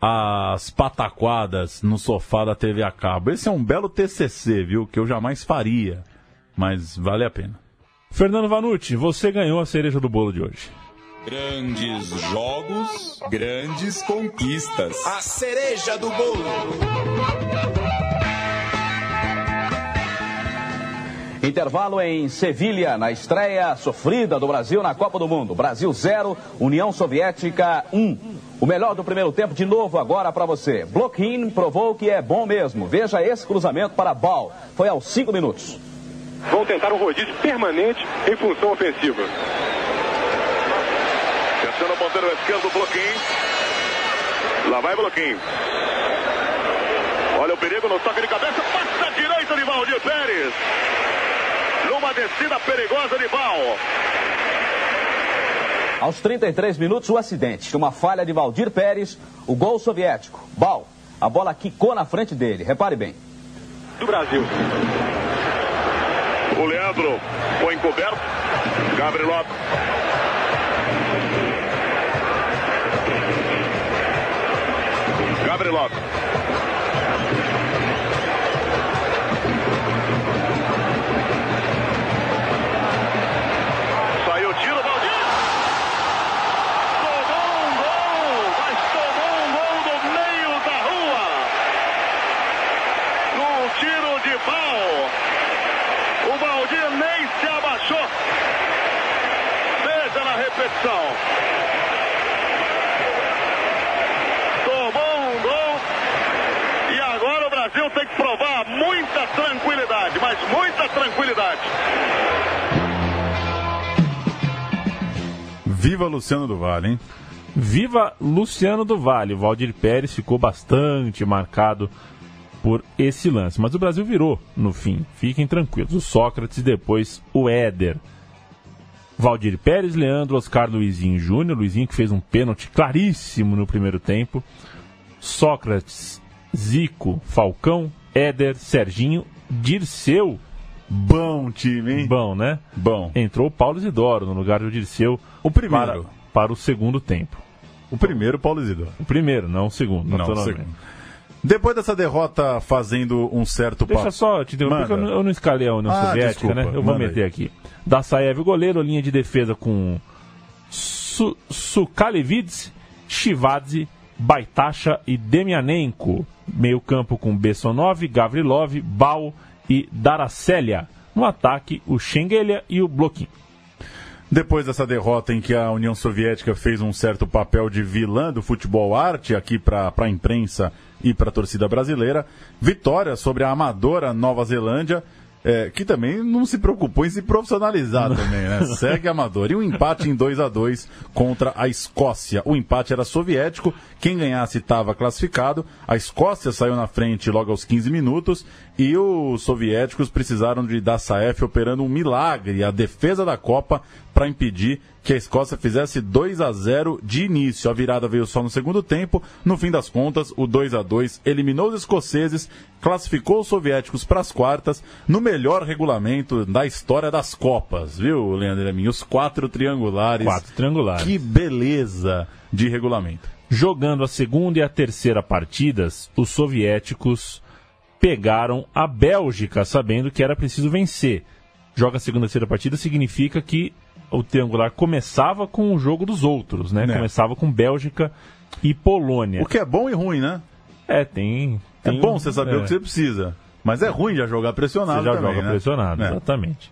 às pataquadas no sofá da TV a cabo? Esse é um belo TCC, viu? Que eu jamais faria. Mas vale a pena.
Fernando Vanucci, você ganhou a cereja do bolo de hoje.
Grandes jogos, grandes conquistas.
A cereja do bolo.
Intervalo em Sevilha, na estreia sofrida do Brasil na Copa do Mundo. Brasil 0, União Soviética 1. O melhor do primeiro tempo de novo agora para você. Blokhin provou que é bom mesmo. Veja esse cruzamento para Ball. Foi aos 5 minutos.
Vão tentar um rodízio permanente em função ofensiva.
Tentando o ponteiro esquerdo, Bloquinho. Lá vai Bloquinho. Olha o perigo no toque de cabeça. Passa a direita de Valdir Pérez. Numa descida perigosa de Val.
Aos 33 minutos, o acidente. Uma falha de Valdir Pérez, o gol soviético. Ball. A bola quicou na frente dele. Repare bem.
Do Brasil.
O Leandro foi encoberto. Gabriel Lopes. Gabriel Lopes.
Viva Luciano do Vale, hein?
Viva Luciano do Vale. O Valdir Pérez ficou bastante marcado por esse lance. Mas o Brasil virou no fim. Fiquem tranquilos. O Sócrates e depois o Éder. Valdir Pérez, Leandro, Oscar Luizinho Júnior. Luizinho que fez um pênalti claríssimo no primeiro tempo. Sócrates, Zico, Falcão, Éder, Serginho, Dirceu.
Bom time, hein?
Bom, né?
Bom.
Entrou o Paulo Isidoro no lugar do Dirceu.
O primeiro.
Para, para o segundo tempo.
O primeiro, Paulo Isidoro.
O primeiro, não o segundo,
Não, o segundo. Depois dessa derrota fazendo um certo
Deixa só te interromper, eu não, eu não escalei a União
Ah,
Soviética,
desculpa,
né? Eu vou meter
aí.
aqui. Dassaev, o goleiro, linha de defesa com Su Sukalevids, Shivadze, Baitacha e Demianenko. Meio campo com Bessonov, Gavrilov, Bal e Daracélia. No ataque, o Schengelia e o Bloquin.
Depois dessa derrota em que a União Soviética fez um certo papel de vilã do futebol arte aqui para a imprensa e para a torcida brasileira, vitória sobre a amadora Nova Zelândia, é, que também não se preocupou em se profissionalizar também, né? Segue amador. E um empate em 2 a 2 contra a Escócia. O empate era soviético, quem ganhasse estava classificado. A Escócia saiu na frente logo aos 15 minutos e os soviéticos precisaram de Dassaef operando um milagre, a defesa da Copa, para impedir que a Escócia fizesse 2 a 0 de início. A virada veio só no segundo tempo. No fim das contas, o 2 a 2 eliminou os escoceses, classificou os soviéticos para as quartas, no melhor regulamento da história das Copas, viu, Leandro Amin? Os quatro triangulares.
Quatro triangulares.
Que beleza de regulamento.
Jogando a segunda e a terceira partidas, os soviéticos pegaram a Bélgica, sabendo que era preciso vencer. Joga a segunda terceira partida significa que o triangular começava com o jogo dos outros, né?
É.
Começava com Bélgica e Polônia.
O que é bom e ruim, né?
É, tem.
É
tem
bom
um-
você saber
é.
o que você precisa. Mas é ruim já jogar pressionado
Você já
também,
joga
né?
pressionado,
É.
exatamente.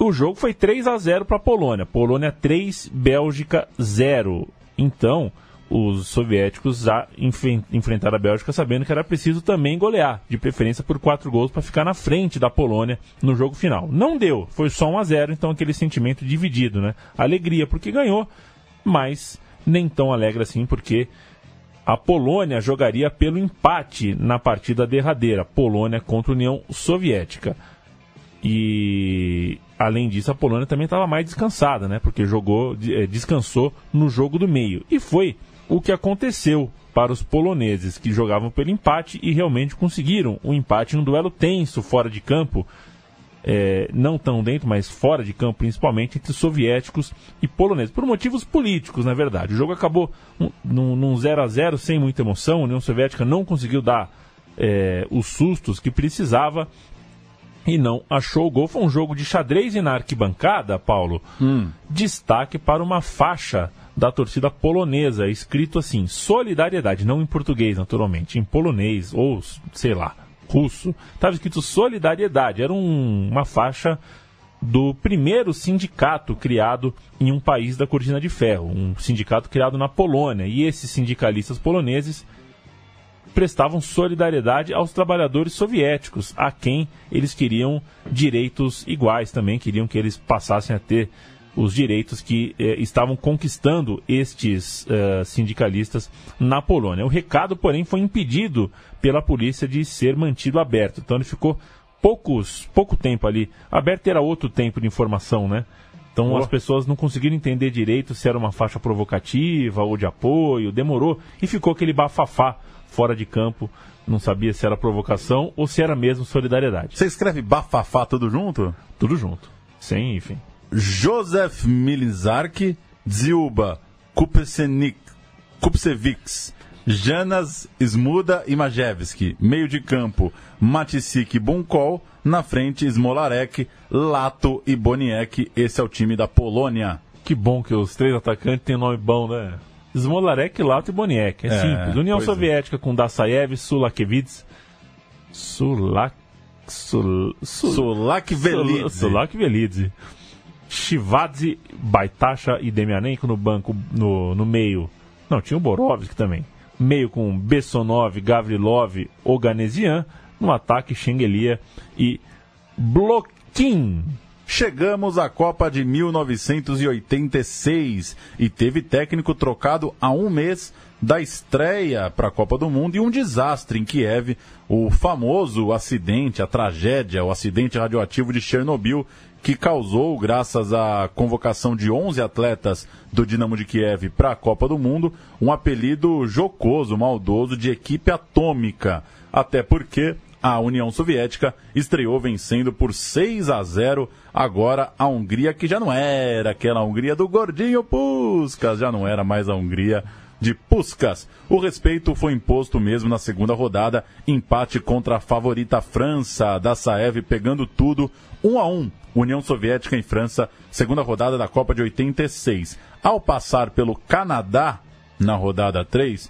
O jogo foi 3 a 0 para a Polônia. Polônia 3, Bélgica 0. Então, os soviéticos já enfen- enfrentaram a Bélgica sabendo que era preciso também golear, de preferência por 4 gols para ficar na frente da Polônia no jogo final. Não deu, foi só 1 a 0, então aquele sentimento dividido, né? Alegria porque ganhou, mas nem tão alegre assim porque a Polônia jogaria pelo empate na partida derradeira, Polônia contra a União Soviética. E além disso, a Polônia também estava mais descansada, né? Porque jogou, eh, descansou no jogo do meio. E foi o que aconteceu para os poloneses que jogavam pelo empate e realmente conseguiram um empate em um duelo tenso fora de campo. eh, não tão dentro, mas fora de campo, principalmente entre soviéticos e poloneses, por motivos políticos, na verdade. O jogo acabou um- num, num 0 a 0 sem muita emoção. A União Soviética não conseguiu dar eh, os sustos que precisava e não achou o gol. Foi um jogo de xadrez e na arquibancada, Paulo. Destaque para uma faixa da torcida polonesa, escrito assim: solidariedade, não em português, naturalmente, em polonês ou sei lá, russo. Estava escrito solidariedade. Era um- uma faixa do primeiro sindicato criado em um país da cortina de ferro, um sindicato criado na Polônia. E esses sindicalistas poloneses prestavam solidariedade aos trabalhadores soviéticos, a quem eles queriam direitos iguais também, queriam que eles passassem a ter os direitos que eh, estavam conquistando estes eh, sindicalistas na Polônia. O recado, porém, foi impedido pela polícia de ser mantido aberto. Então ele ficou poucos, pouco tempo ali. Aberto era outro tempo de informação, né? Então
Oh.
as pessoas não conseguiram entender direito se era uma faixa provocativa ou de apoio, demorou e ficou aquele bafafá fora de campo. Não sabia se era provocação ou se era mesmo solidariedade.
Você escreve bafafá tudo junto?
Tudo junto. Sem hífen.
Josef Milizark, Dziuba, Kupsenik, Kupsevics, Janas Smuda e Majewski. Meio de campo, Matisik e Bunkol. Na frente, Smolarek, Lato e Boniek. Esse é o time da Polônia.
Que bom que os três atacantes têm nome bom, né? Smolarek, Lato e Boniek. É,
É,
simples. União
é.
Soviética com Dassaev, Sulakevits, Sulak... Sul, Sul,
Sulak Velidze.
Sulak Velidze. Shivadze, Baitacha e Demianenko no banco, no, no meio. Não, tinha o Borovski também. meio com Bessonov, Gavrilov, Oganesian, no ataque Xengelia e Bloquin.
Chegamos à Copa de 1986 e teve técnico trocado há um mês da estreia para a Copa do Mundo e um desastre em Kiev, o famoso acidente, a tragédia, o acidente radioativo de Chernobyl, que causou, graças à convocação de 11 atletas do Dinamo de Kiev para a Copa do Mundo, um apelido jocoso, maldoso de equipe atômica. Até porque a União Soviética estreou vencendo por 6 a 0 agora a Hungria, que já não era aquela Hungria do gordinho Puskas, já não era mais a Hungria de Puskas. O respeito foi imposto mesmo na segunda rodada, empate contra a favorita França, da Saev pegando tudo, 1 a 1. União Soviética em França, segunda rodada da Copa de 86. Ao passar pelo Canadá na rodada 3,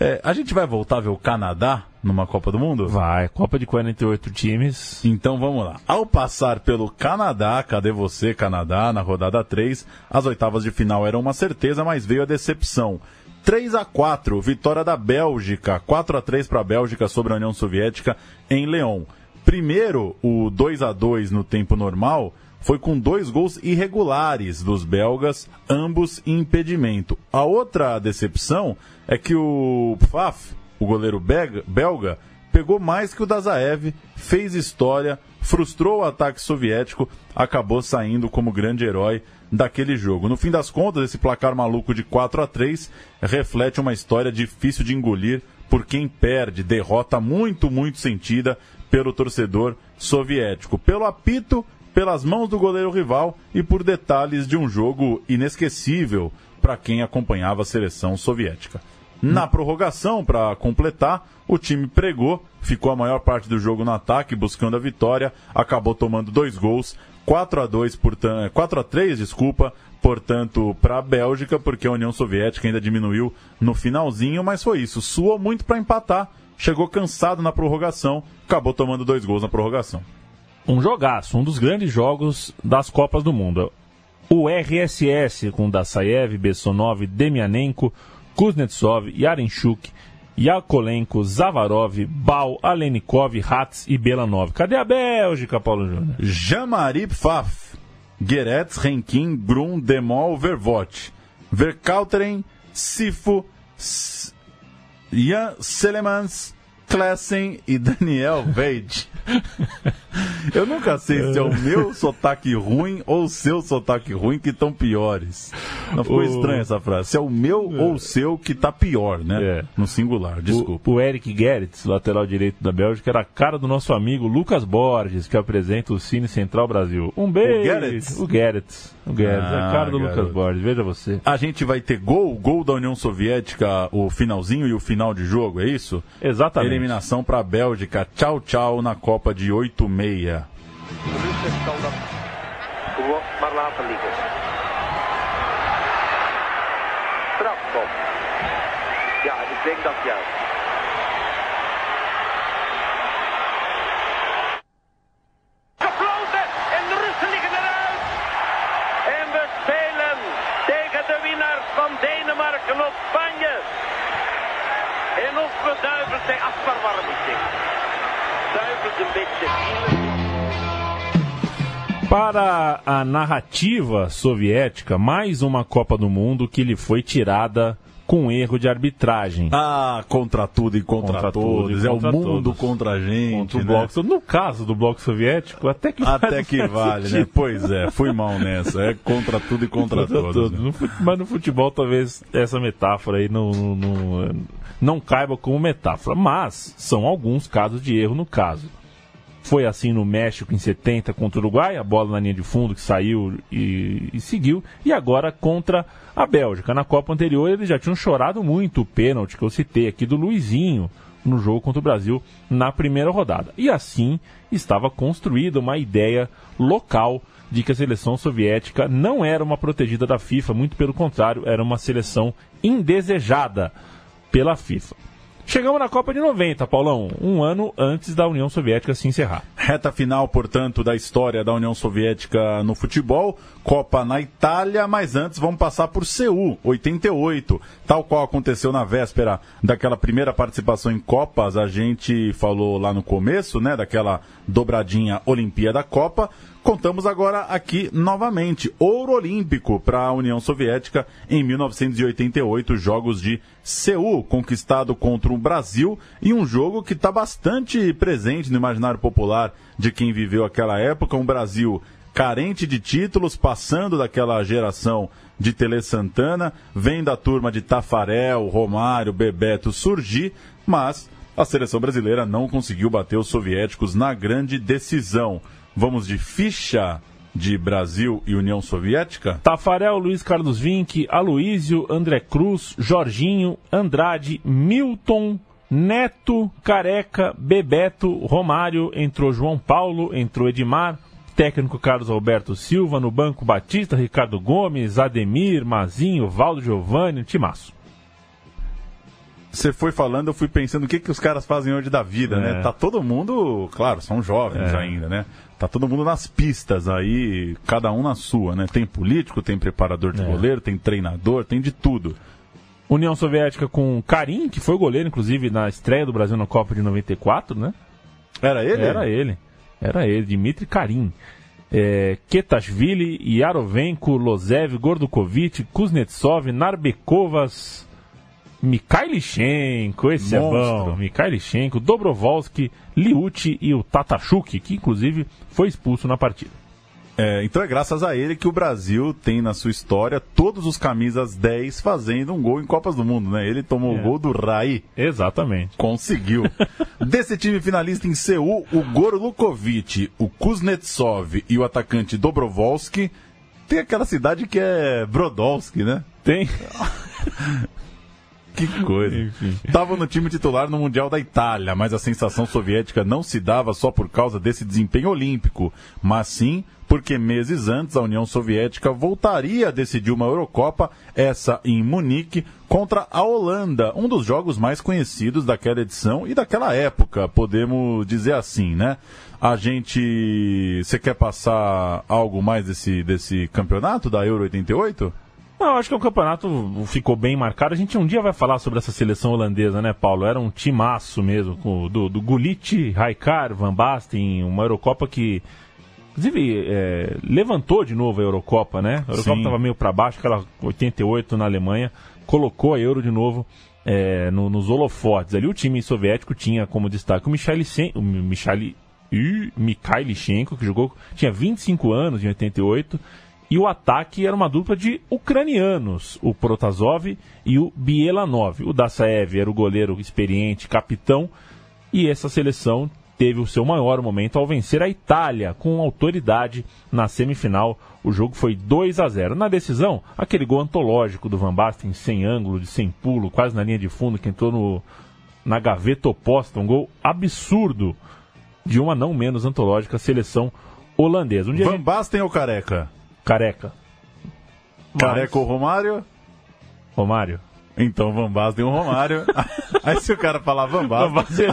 é, a gente vai voltar a ver o Canadá numa Copa do Mundo?
Vai, Copa de 48 times.
Então vamos lá. Ao passar pelo Canadá, cadê você, Canadá, na rodada 3, as oitavas de final eram uma certeza, mas veio a decepção. 3 a 4 vitória da Bélgica, 4 a 3 para a Bélgica sobre a União Soviética em Leão. Primeiro, o 2 a 2 no tempo normal foi com dois gols irregulares dos belgas, ambos em impedimento. A outra decepção é que o Pfaff, o goleiro belga, pegou mais que o Dazaev, fez história, frustrou o ataque soviético, acabou saindo como grande herói daquele jogo. No fim das contas, esse placar maluco de 4 a 3 reflete uma história difícil de engolir por quem perde, derrota muito, muito sentida pelo torcedor soviético. Pelo apito, pelas mãos do goleiro rival e por detalhes de um jogo inesquecível para quem acompanhava a seleção soviética. Na prorrogação, para completar, o time pregou, ficou a maior parte do jogo no ataque, buscando a vitória, acabou tomando dois gols, 4 a 2, portanto, 4 a 3, desculpa, portanto, para a Bélgica, porque a União Soviética ainda diminuiu no finalzinho, mas foi isso, suou muito para empatar, chegou cansado na prorrogação, acabou tomando dois gols na prorrogação.
Um jogaço, um dos grandes jogos das Copas do Mundo. O RSS com Dassaev, Bessonov, Demianenko, Kuznetsov, Yarenchuk, Yakolenko, Zavarov, Bal, Alenikov, Hatz e Belanov. Cadê a Bélgica, Paulo Júnior?
Jean-Marie Pfaff, Geretz, Renkin, Grum, Demol, Vervot, Verkauteren, Sifo, Jan Selemans, Klessen e Daniel Veid. Eu nunca sei se é o meu sotaque ruim ou o seu sotaque ruim que estão piores. Não ficou o... estranha essa frase? Se é o meu é. ou o seu que está pior, né? É. No singular, desculpa.
O, o Eric Gerritz, lateral direito da Bélgica, era a cara do nosso amigo Lucas Borges, que apresenta o Cine Central Brasil. Um beijo! O Gerritz? O Gerritz. O ah, é a cara do garoto. Lucas Borges, veja você.
A gente vai ter gol, gol da União Soviética, o finalzinho e o final de jogo, é isso?
Exatamente.
Eliminação para a Bélgica. Tchau, tchau na Copa de 8-6.
maar laten liggen. Strafschop. Ja, ik denk dat juist. Gefloten en de Russen liggen eruit. En we spelen tegen de winnaars van Denemarken of Spanje. En of we duiven zijn afverwarming.
Para a narrativa soviética, mais uma Copa do Mundo que lhe foi tirada com erro de arbitragem.
Ah, contra tudo e contra, contra todos. é o mundo todos. contra a gente. Contra
o né? bloco, no caso do bloco soviético, até que
Até que vale, né? Pois é, fui mal nessa. É contra tudo e contra, contra todos. Né?
Mas no futebol, talvez essa metáfora aí não, não, não caiba como metáfora. Mas são alguns casos de erro no caso. Foi assim no México em 70 contra o Uruguai, a bola na linha de fundo que saiu e, e seguiu. E agora contra a Bélgica. Na Copa anterior eles já tinham chorado muito o pênalti que eu citei aqui do Luizinho no jogo contra o Brasil na primeira rodada. E assim estava construída uma ideia local de que a seleção soviética não era uma protegida da FIFA, muito pelo contrário, era uma seleção indesejada pela FIFA. Chegamos na Copa de 90, Paulão, um ano antes da União Soviética se encerrar.
Reta final, portanto, da história da União Soviética no futebol. Copa na Itália, mas antes vamos passar por Seul, 88. Tal qual aconteceu na véspera daquela primeira participação em Copas, a gente falou lá no começo, né, daquela dobradinha Olimpíada Copa. Contamos agora aqui novamente. Ouro olímpico para a União Soviética em 1988, Jogos de Seul, conquistado contra o Brasil e um jogo que está bastante presente no imaginário popular de quem viveu aquela época, um Brasil carente de títulos, passando daquela geração de Tele Santana, vem da turma de Tafarel, Romário, Bebeto surgir, mas a seleção brasileira não conseguiu bater os soviéticos na grande decisão. Vamos de ficha de Brasil e União Soviética?
Tafarel, Luiz Carlos Vinck, Aloísio, André Cruz, Jorginho, Andrade, Milton, Neto, Careca, Bebeto, Romário, entrou João Paulo, entrou Edmar, técnico Carlos Alberto Silva, no banco Batista, Ricardo Gomes, Ademir, Mazinho, Valdo Giovanni, Timaço.
Você foi falando, eu fui pensando o que, que os caras fazem hoje da vida, né?
É.
Tá todo mundo, claro, são jovens
É.
ainda, né? Tá todo mundo nas pistas aí, cada um na sua, né? Tem político, tem preparador de
É.
goleiro, tem treinador, tem de tudo.
União Soviética com Karim, que foi goleiro, inclusive, na estreia do Brasil na Copa de 94, né?
Era ele?
Era ele. Era ele, Dmitry Karim. É, Ketashvili, Yarovenko, Lozev, Gordukovic, Kuznetsov, Narbekovas, Mikhailichenko, esse é
Monstro.
bom. Mikhailichenko, Dobrovolsky, Liucci e o Tatachuk, que inclusive foi expulso na partida.
É, então é graças a ele que o Brasil tem na sua história todos os camisas 10 fazendo um gol em Copas do Mundo, né? Ele tomou o
É.
gol do Rai.
Exatamente.
Conseguiu. Desse time finalista em Seul, o Gorlukovic, o Kuznetsov e o atacante Dobrovolsky. Tem aquela cidade que é Brodowski, né?
Tem.
Que coisa. Estavam no time titular no Mundial da Itália, mas a sensação soviética não se dava só por causa desse desempenho olímpico, mas sim porque meses antes a União Soviética voltaria a decidir uma Eurocopa, essa em Munique, contra a Holanda, um dos jogos mais conhecidos daquela edição e daquela época, podemos dizer assim, né? A gente. Você quer passar algo mais desse, desse campeonato da Euro 88?
Não, eu acho que o campeonato ficou bem marcado. A gente um dia vai falar sobre essa seleção holandesa, né, Paulo? Era um timaço mesmo, com, do, do Gullit, Raikar, Van Basten, uma Eurocopa que, inclusive, é, levantou de novo a Eurocopa, né? A Eurocopa estava meio para baixo, aquela 88 na Alemanha, colocou a Euro de novo é, no- nos holofotes. Ali o time soviético tinha como destaque o Michailichenko, o Michali, Ih, Mikhailichenko, que jogou, tinha 25 anos em 88, e o ataque era uma dupla de ucranianos, o Protasov e o Bielanov. O Dassaev era o goleiro experiente, capitão, e essa seleção teve o seu maior momento ao vencer a Itália com autoridade na semifinal. O jogo foi 2 a 0. Na decisão, aquele gol antológico do Van Basten sem ângulo, de sem pulo, quase na linha de fundo, que entrou no, na gaveta oposta, um gol absurdo de uma não menos antológica seleção holandesa. Um
Van
gente-
Basten ou Careca?
Careca.
Careca ou Romário?
Romário.
Então Van Basten ou Romário. aí se o cara falar Van Basten,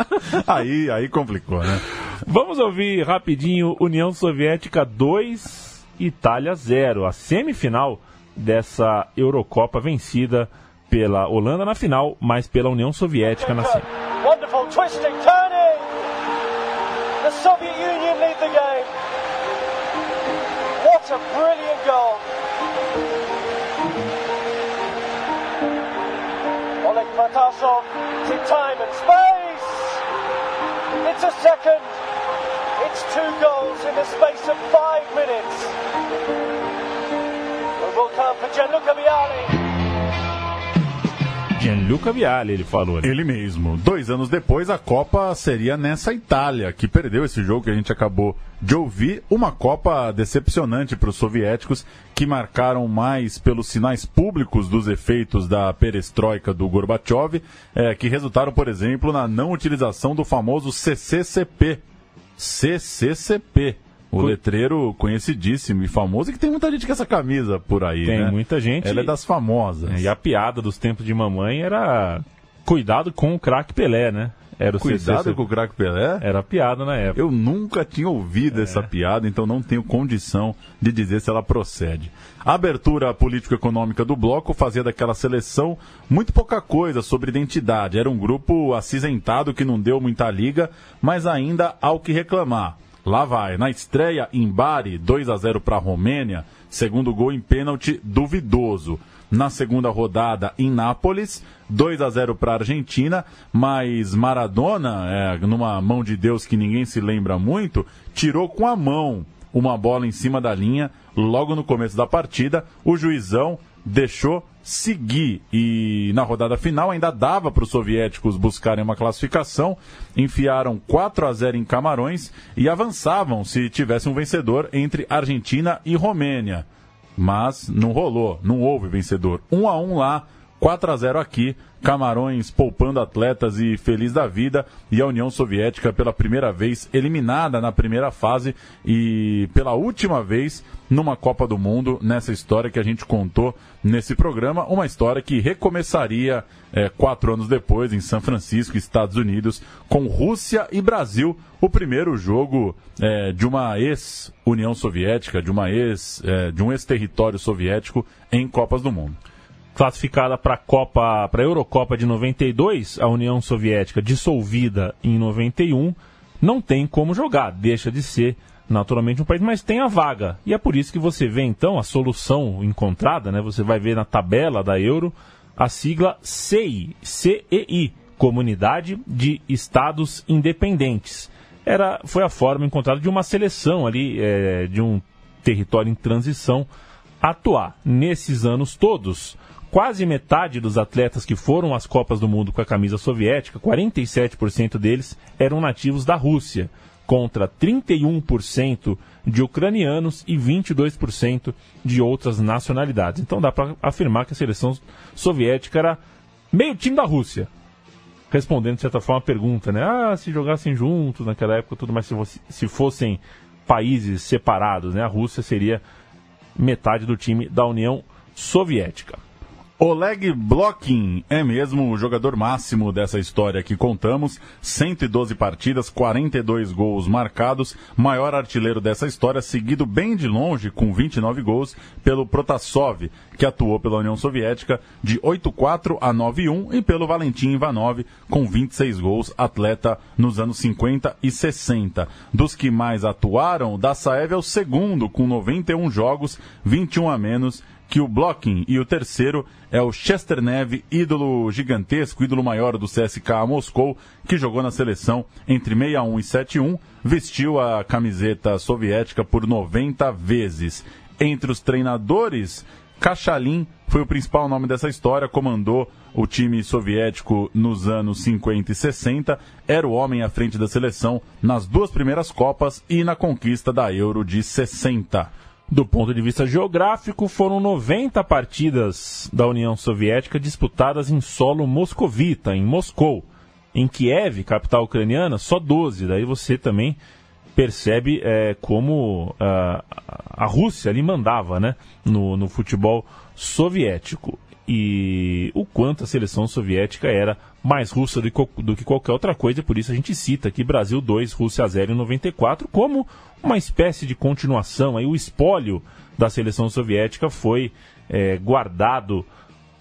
aí, aí complicou, né?
Vamos ouvir rapidinho União Soviética 2, Itália 0. A semifinal dessa Eurocopa vencida pela Holanda na final, mas pela União Soviética na semi.
Wonderful twisting, turning. The Soviet Union lead the game. What a brilliant goal. Oleg it's in time and space. It's a second. It's two goals in the space of five minutes. It will come for Gianluca Vialli.
Gianluca Vialli, ele falou. ali.
Ele mesmo. Dois anos depois, a Copa seria nessa Itália, que perdeu esse jogo que a gente acabou de ouvir. Uma Copa decepcionante para os soviéticos, que marcaram mais pelos sinais públicos dos efeitos da perestroika do Gorbachev, eh, que resultaram, por exemplo, na não utilização do famoso CCCP. CCCP. O letreiro conhecidíssimo e famoso, e que tem muita gente com essa camisa por aí,
Tem
né?
muita gente.
Ela é das famosas.
E a piada dos tempos de mamãe era cuidado com o craque Pelé, né? Era o
Cuidado com o craque Pelé.
Era piada na época.
Eu nunca tinha ouvido essa piada, então não tenho condição de dizer se ela procede. A abertura político-econômica do bloco fazia daquela seleção muito pouca coisa sobre identidade. Era um grupo acinzentado que não deu muita liga, mas ainda há o que reclamar. Lá vai, na estreia em Bari, 2 a 0 para a Romênia, segundo gol em pênalti duvidoso. Na segunda rodada em Nápoles, 2 a 0 para a Argentina, mas Maradona, é, numa mão de Deus que ninguém se lembra muito, tirou com a mão uma bola em cima da linha logo no começo da partida. O juizão deixou seguir e na rodada final ainda dava para os soviéticos buscarem uma classificação, enfiaram 4 a 0 em Camarões e avançavam se tivesse um vencedor entre Argentina e Romênia. Mas não rolou, não houve vencedor. 1 a 1 lá, 4 a 0 aqui. Camarões poupando atletas e feliz da vida. E a União Soviética, pela primeira vez, eliminada na primeira fase e pela última vez numa Copa do Mundo, nessa história que a gente contou nesse programa. Uma história que recomeçaria é, quatro anos depois, em São Francisco, Estados Unidos, com Rússia e Brasil. O primeiro jogo é, de uma ex-União Soviética, de, uma ex, é, de um ex-território soviético em Copas do Mundo
classificada para a Copa, para a Eurocopa de 92, a União Soviética dissolvida em 91, não tem como jogar, deixa de ser naturalmente um país, mas tem a vaga. E é por isso que você vê então a solução encontrada, né? Você vai ver na tabela da Euro a sigla CEI, CEI, Comunidade de Estados Independentes. Era, foi a forma encontrada de uma seleção ali, é, de um território em transição, atuar. Nesses anos todos, quase metade dos atletas que foram às Copas do Mundo com a camisa soviética, 47% deles eram nativos da Rússia, contra 31% de ucranianos e 22% de outras nacionalidades. Então dá para afirmar que a seleção soviética era meio time da Rússia. Respondendo, de certa forma, a pergunta, né? Ah, se jogassem juntos naquela época, tudo mais, se, fosse, se fossem países separados, né? A Rússia seria metade do time da União Soviética.
Oleg Blokin é mesmo o jogador máximo dessa história que contamos. 112 partidas, 42 gols marcados, maior artilheiro dessa história, seguido bem de longe, com 29 gols, pelo Protasov, que atuou pela União Soviética de 8-4 a 9-1, e pelo Valentim Ivanov, com 26 gols, atleta nos anos 50 e 60. Dos que mais atuaram, Dassaev é o segundo, com 91 jogos, 21 a menos que o Blocking e o terceiro é o Chesternev, ídolo gigantesco, ídolo maior do CSKA Moscou, que jogou na seleção entre 61 e 71, vestiu a camiseta soviética por 90 vezes. Entre os treinadores, Kachalin foi o principal nome dessa história, comandou o time soviético nos anos 50 e 60, era o homem à frente da seleção nas duas primeiras Copas e na conquista da Euro de 60.
Do ponto de vista geográfico, foram 90 partidas da União Soviética disputadas em solo moscovita, em Moscou. Em Kiev, capital ucraniana, só 12. Daí você também percebe é, como uh, a Rússia ali mandava né, no, no futebol soviético. E o quanto a seleção soviética era mais russa do que, do que qualquer outra coisa, por isso a gente cita aqui Brasil 2, Rússia 0 em 94, como uma espécie de continuação. Aí o espólio da seleção soviética foi é, guardado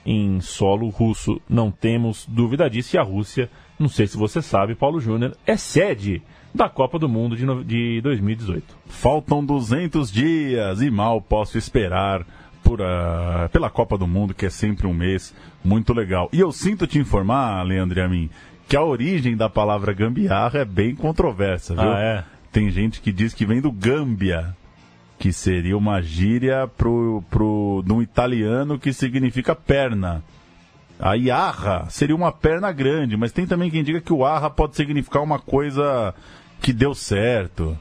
em solo russo, não temos dúvida disso. E a Rússia, não sei se você sabe, Paulo Júnior, é sede da Copa do Mundo de, de 2018.
Faltam 200 dias e mal posso esperar por, uh, pela Copa do Mundo, que é sempre um mês muito legal. E eu sinto te informar, Leandro e a mim, que a origem da palavra gambiarra é bem controversa, viu?
Ah, é?
Tem gente que diz que vem do gambia, que seria uma gíria pro, pro, de um italiano que significa perna. A iarra seria uma perna grande, mas tem também quem diga que o arra pode significar uma coisa que deu certo.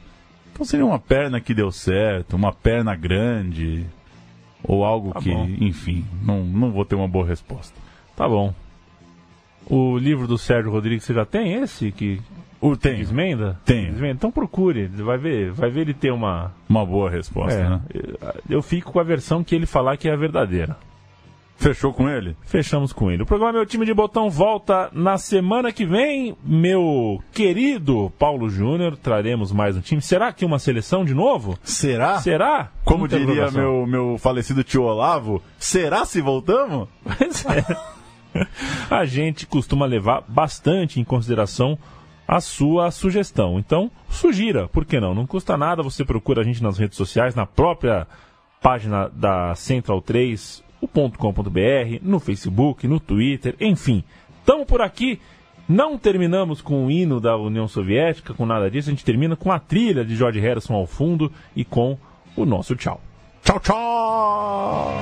Então seria uma perna que deu certo, uma perna grande, ou algo
Tá
que,
bom.
enfim, não, não vou ter uma boa resposta.
Tá bom. O livro do Sérgio Rodrigues, você já tem esse que
o tem? Tenho.
Desmenda? Então procure, vai ver, vai ver ele ter uma
uma boa resposta,
É,
né?
Eu fico com a versão que ele falar que é a verdadeira.
Fechou com ele?
Fechamos com ele. O programa Meu Time de Botão volta na semana que vem. Meu querido Paulo Júnior, traremos mais um time. Será que uma seleção de novo?
Será?
Será?
Como
Muita
diria meu, meu falecido tio Olavo, será se voltamos?
Pois é. A gente costuma levar bastante em consideração a sua sugestão. Então, sugira, por que não? Não custa nada, você procura a gente nas redes sociais, na própria página da Central 3, o .com.br, no Facebook, no Twitter, enfim. Estamos por aqui. Não terminamos com o hino da União Soviética, com nada disso. A gente termina com a trilha de George Harrison ao fundo e com o nosso tchau.
Tchau, tchau!